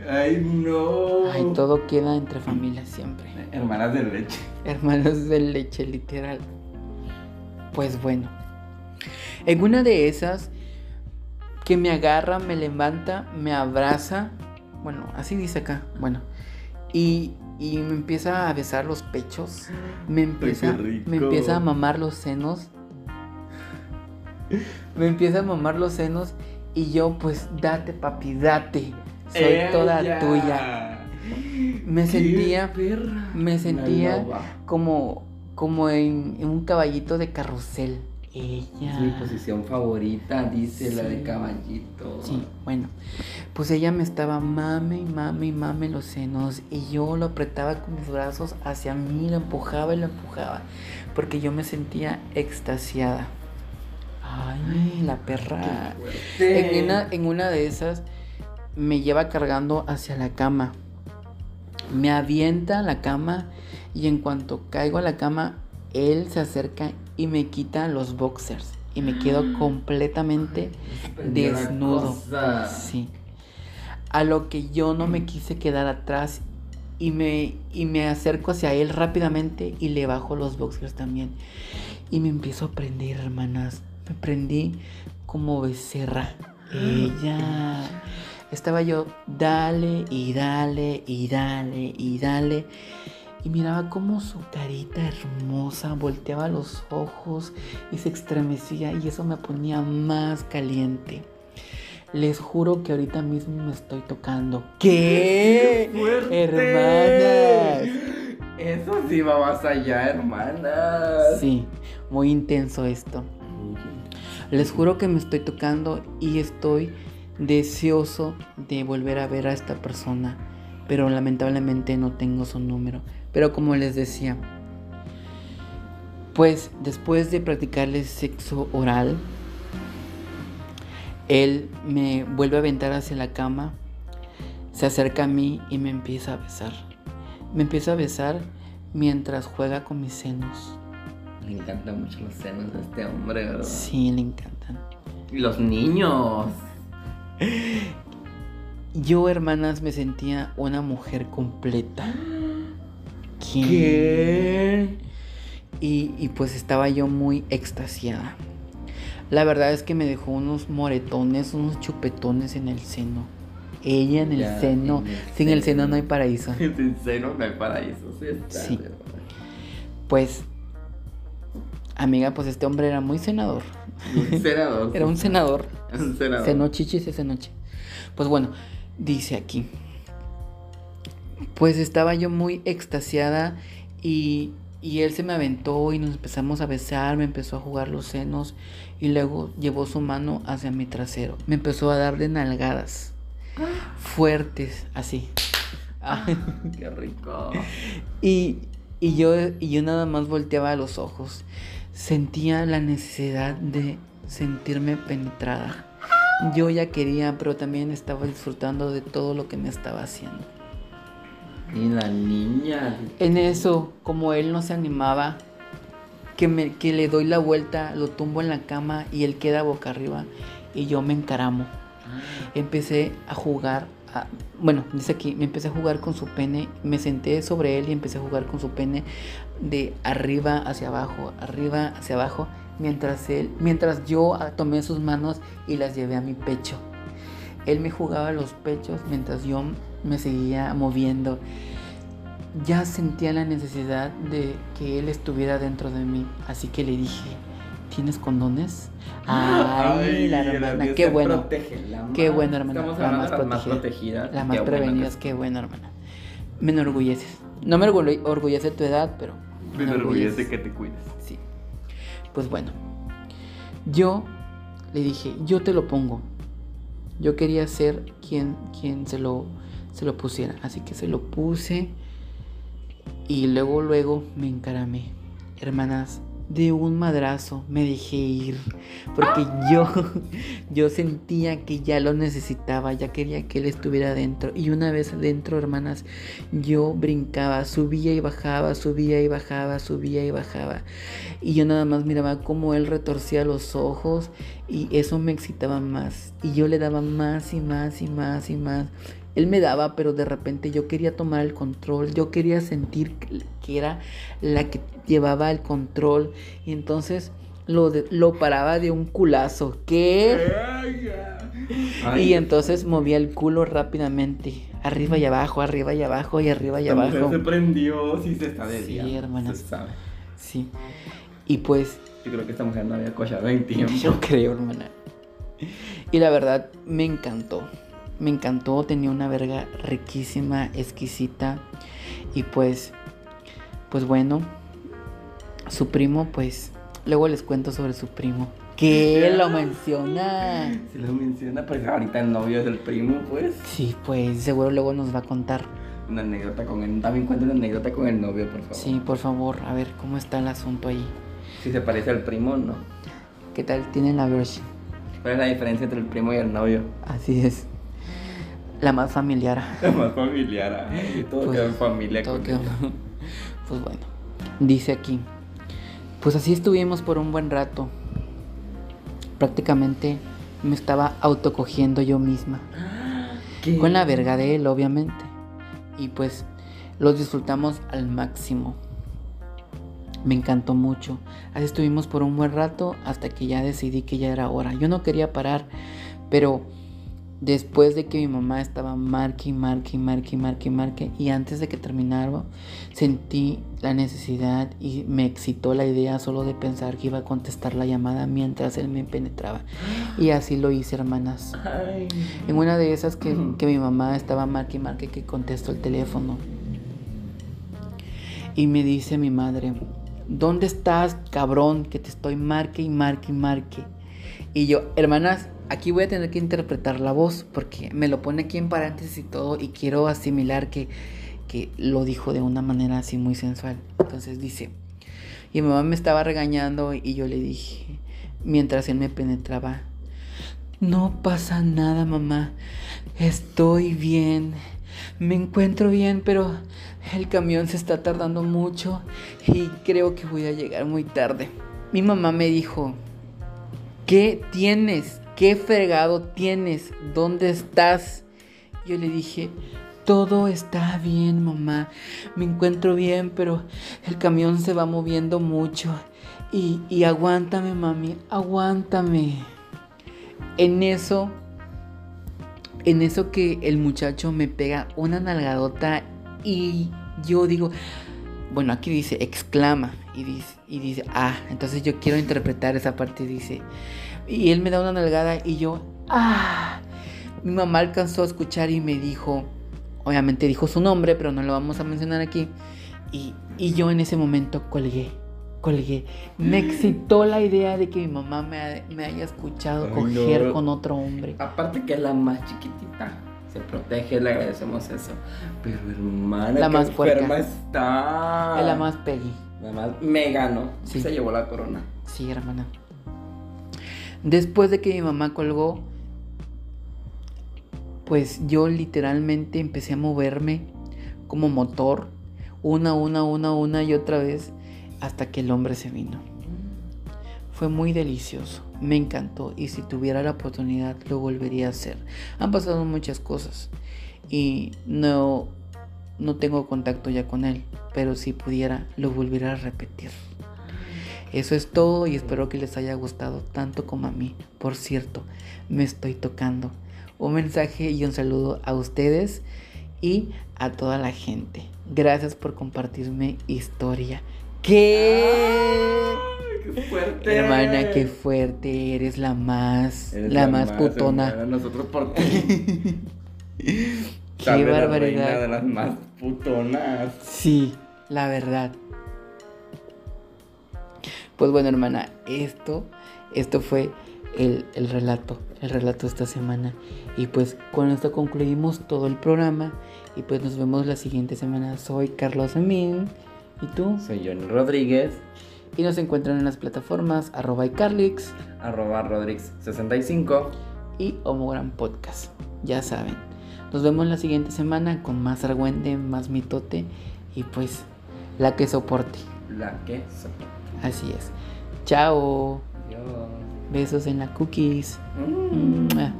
Ay, no. Ay, todo queda entre familias siempre. Hermanas de leche. Hermanos de leche, literal. Pues bueno. En una de esas, que me agarra, me levanta, me abraza. Bueno, así dice acá. Bueno. Y, y me empieza a besar los pechos. Me empieza, me empieza a mamar los senos. Me empieza a mamar los senos. Y yo, pues, date, papi, date. Soy toda tuya. Me sentía perra. me sentía como, como en, en un caballito de carrusel. Ella. Es mi posición favorita, dice la de caballito. Sí, bueno. Pues ella me estaba mame y mame y mame los senos. Y yo lo apretaba con mis brazos hacia mí, lo empujaba y lo empujaba. Porque yo me sentía extasiada. Ay, la perra. En una, en una de esas me lleva cargando hacia la cama. Me avienta a la cama y en cuanto caigo a la cama, él se acerca y me quita los boxers. Y me quedo completamente Prendió la desnudo. Sí. A lo que yo no me quise quedar atrás y me, y me acerco hacia él rápidamente y le bajo los boxers también. Y me empiezo a prender, hermanas. Me prendí como becerra. Ella. Estaba yo, dale y dale y dale y dale. Y miraba como su carita hermosa volteaba los ojos y se estremecía y eso me ponía más caliente. Les juro que ahorita mismo me estoy tocando. ¿Qué? fuerte! Hermanas. Eso sí va más allá, hermanas. Sí, muy intenso esto. Les juro que me estoy tocando y estoy deseoso de volver a ver a esta persona, pero lamentablemente no tengo su número. Pero como les decía, pues después de practicarle sexo oral, él me vuelve a aventar hacia la cama, se acerca a mí y me empieza a besar. Me empieza a besar mientras juega con mis senos. Le encantan mucho los senos de este hombre, ¿verdad? Sí, le encantan. Y los niños. Yo, hermanas, me sentía una mujer completa. ¿Quién? ¿Qué? Y, y pues estaba yo muy extasiada. La verdad es que me dejó unos moretones, unos chupetones en el seno. Ella en el Ya, seno. en el Sin el seno. no hay paraíso. Sin seno no hay paraíso. Sí, está, Sí. Pues, amiga, pues este hombre era muy senador. Un senador. Era un senador. Un senador. Cenó chichis esa noche. Pues bueno, dice aquí. Pues estaba yo muy extasiada y, y él se me aventó y nos empezamos a besar, me empezó a jugar los senos y luego llevó su mano hacia mi trasero. Me empezó a dar de nalgadas fuertes, así. Ay. Qué rico. Y, y yo, y yo nada más volteaba los ojos. Sentía la necesidad de sentirme penetrada. Yo ya quería, pero también estaba disfrutando de todo lo que me estaba haciendo. Y la niña. En eso, como él no se animaba, que, me, que le doy la vuelta, lo tumbo en la cama y él queda boca arriba y yo me encaramo. Empecé a jugar, a- bueno, dice aquí, me empecé a jugar con su pene, me senté sobre él y empecé a jugar con su pene de arriba hacia abajo, arriba hacia abajo, mientras él, mientras yo tomé sus manos y las llevé a mi pecho. Él me jugaba los pechos mientras yo me seguía moviendo. Ya sentía la necesidad de que él estuviera dentro de mí, así que le dije, ¿tienes condones? Ay, la hermana, qué bueno. Qué bueno, hermana, Estamos la más de las más protegida. Las más que- qué bueno, hermana. Me enorgulleces. No me orgulle- orgullece tu edad, pero Me enorgullece que te cuides. Sí. Pues bueno. Yo le dije, yo te lo pongo. Yo quería ser quien, quien se, lo, se lo pusiera. Así que se lo puse. Y luego, luego me encaramé. Hermanas, de un madrazo me dejé ir. Porque yo, yo sentía que ya lo necesitaba, ya quería que él estuviera dentro. Y una vez dentro, hermanas, yo brincaba, subía y bajaba, subía y bajaba, subía y bajaba. Y yo nada más miraba cómo él retorcía los ojos y eso me excitaba más. Y yo le daba más y más y más y más. Él me daba, pero de repente yo quería tomar el control, yo quería sentir que era la que llevaba el control y entonces lo, lo paraba de un culazo. ¿Qué? y entonces movía el culo rápidamente, arriba y abajo, arriba y abajo y arriba y abajo. se prendió, sí se está de Sí, hermanas. Se sabe. Sí. Y pues Yo creo que esta mujer no había cochado en tiempo. yo creo, hermana. Y la verdad me encantó. Me encantó, tenía una verga riquísima, exquisita. Y pues, pues bueno, su primo, pues, luego les cuento sobre su primo. Que lo menciona. Si lo menciona, pues ahorita el novio es el primo, pues. Sí, pues seguro luego nos va a contar. Una anécdota con él. También cuenta una anécdota con el novio, por favor. Sí, por favor, a ver cómo está el asunto ahí. Si se parece al primo o no. ¿Qué tal? Tienen la versión. ¿Cuál es la diferencia entre el primo y el novio? Así es. La más familiar. La más familiar. ay, todo Pues, queda en familia todo quedó-. Pues bueno, dice aquí. Pues así estuvimos por un buen rato. Prácticamente me estaba autocogiendo yo misma. ¿Qué? Con la verga de él, obviamente. Y pues los disfrutamos al máximo. Me encantó mucho. Así estuvimos por un buen rato hasta que ya decidí que ya era hora. Yo no quería parar, pero después de que mi mamá estaba marque y marque y marque y marque y marque y antes de que terminara sentí la necesidad y me excitó la idea solo de pensar que iba a contestar la llamada mientras él me penetraba. Y así lo hice, hermanas. Ay. En una de esas que, que mi mamá estaba marque y marque que contesto el teléfono. Y me dice mi madre, ¿dónde estás, cabrón? Que te estoy marque y marque y marque. Y yo, hermanas, aquí voy a tener que interpretar la voz porque me lo pone aquí en paréntesis y todo y quiero asimilar que, que lo dijo de una manera así muy sensual. Entonces dice, y mi mamá me estaba regañando y yo le dije, mientras él me penetraba, no pasa nada, mamá. Estoy bien. Me encuentro bien, pero el camión se está tardando mucho y creo que voy a llegar muy tarde. Mi mamá me dijo, ¿qué tienes? ¿Qué fregado tienes? ¿Dónde estás? Yo le dije, todo está bien, mamá. Me encuentro bien, pero el camión se va moviendo mucho. Y, y aguántame, mami, aguántame. En eso, en eso que el muchacho me pega una nalgadota y yo digo, bueno, aquí dice, exclama y dice, y dice, ah, entonces yo quiero interpretar esa parte, dice, y él me da una nalgada y yo, ah, mi mamá alcanzó a escuchar y me dijo, obviamente dijo su nombre, pero no lo vamos a mencionar aquí, y, y yo en ese momento colgué. Colgué. Me excitó la idea de que mi mamá me, ha- me haya escuchado Ay, coger no. con otro hombre. Aparte que es la más chiquitita. Se protege, le agradecemos eso. Pero hermana, La qué más puerca. enferma está. Es la más Peggy. La más me ganó. Sí. Se llevó la corona. Sí, hermana. Después de que mi mamá colgó, pues yo literalmente empecé a moverme como motor, una, una, una, una y otra vez, hasta que el hombre se vino. Fue muy delicioso, me encantó y si tuviera la oportunidad lo volvería a hacer. Han pasado muchas cosas y no, no tengo contacto ya con él, pero si pudiera lo volvería a repetir. Eso es todo y espero que les haya gustado tanto como a mí. Por cierto, me estoy tocando. Un mensaje y un saludo a ustedes y a toda la gente. Gracias por compartirme historia. ¿Qué? ¡Qué fuerte! Hermana, qué fuerte, eres la más, Eres la, más, putona. hermana, Nosotros por ti. Qué Sabe la reina barbaridad. de las más putonas. Sí, la verdad. Pues bueno, hermana, esto, esto fue el, el relato, el relato de esta semana. Y pues con esto concluimos todo el programa. Y pues nos vemos la siguiente semana. Soy Carlos Amin. ¿Y tú? Soy Johnny Rodríguez. Y nos encuentran en las plataformas arroba iCarlix Arroba Rodrix65. y Homogram Podcast. Ya saben. Nos vemos la siguiente semana con más argüende, más mitote y pues la que soporte. La que soporta. Así es. Chao. Besos en la cookies. Mm. Mua.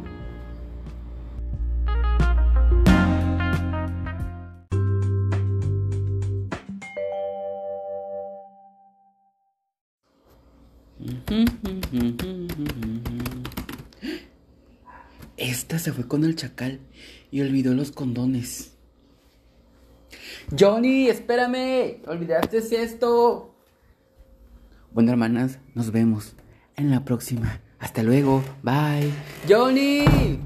Esta se fue con el chacal y olvidó los condones. Johnny, espérame. Olvidaste esto. Bueno, hermanas, nos vemos en la próxima. Hasta luego. Bye. Johnny.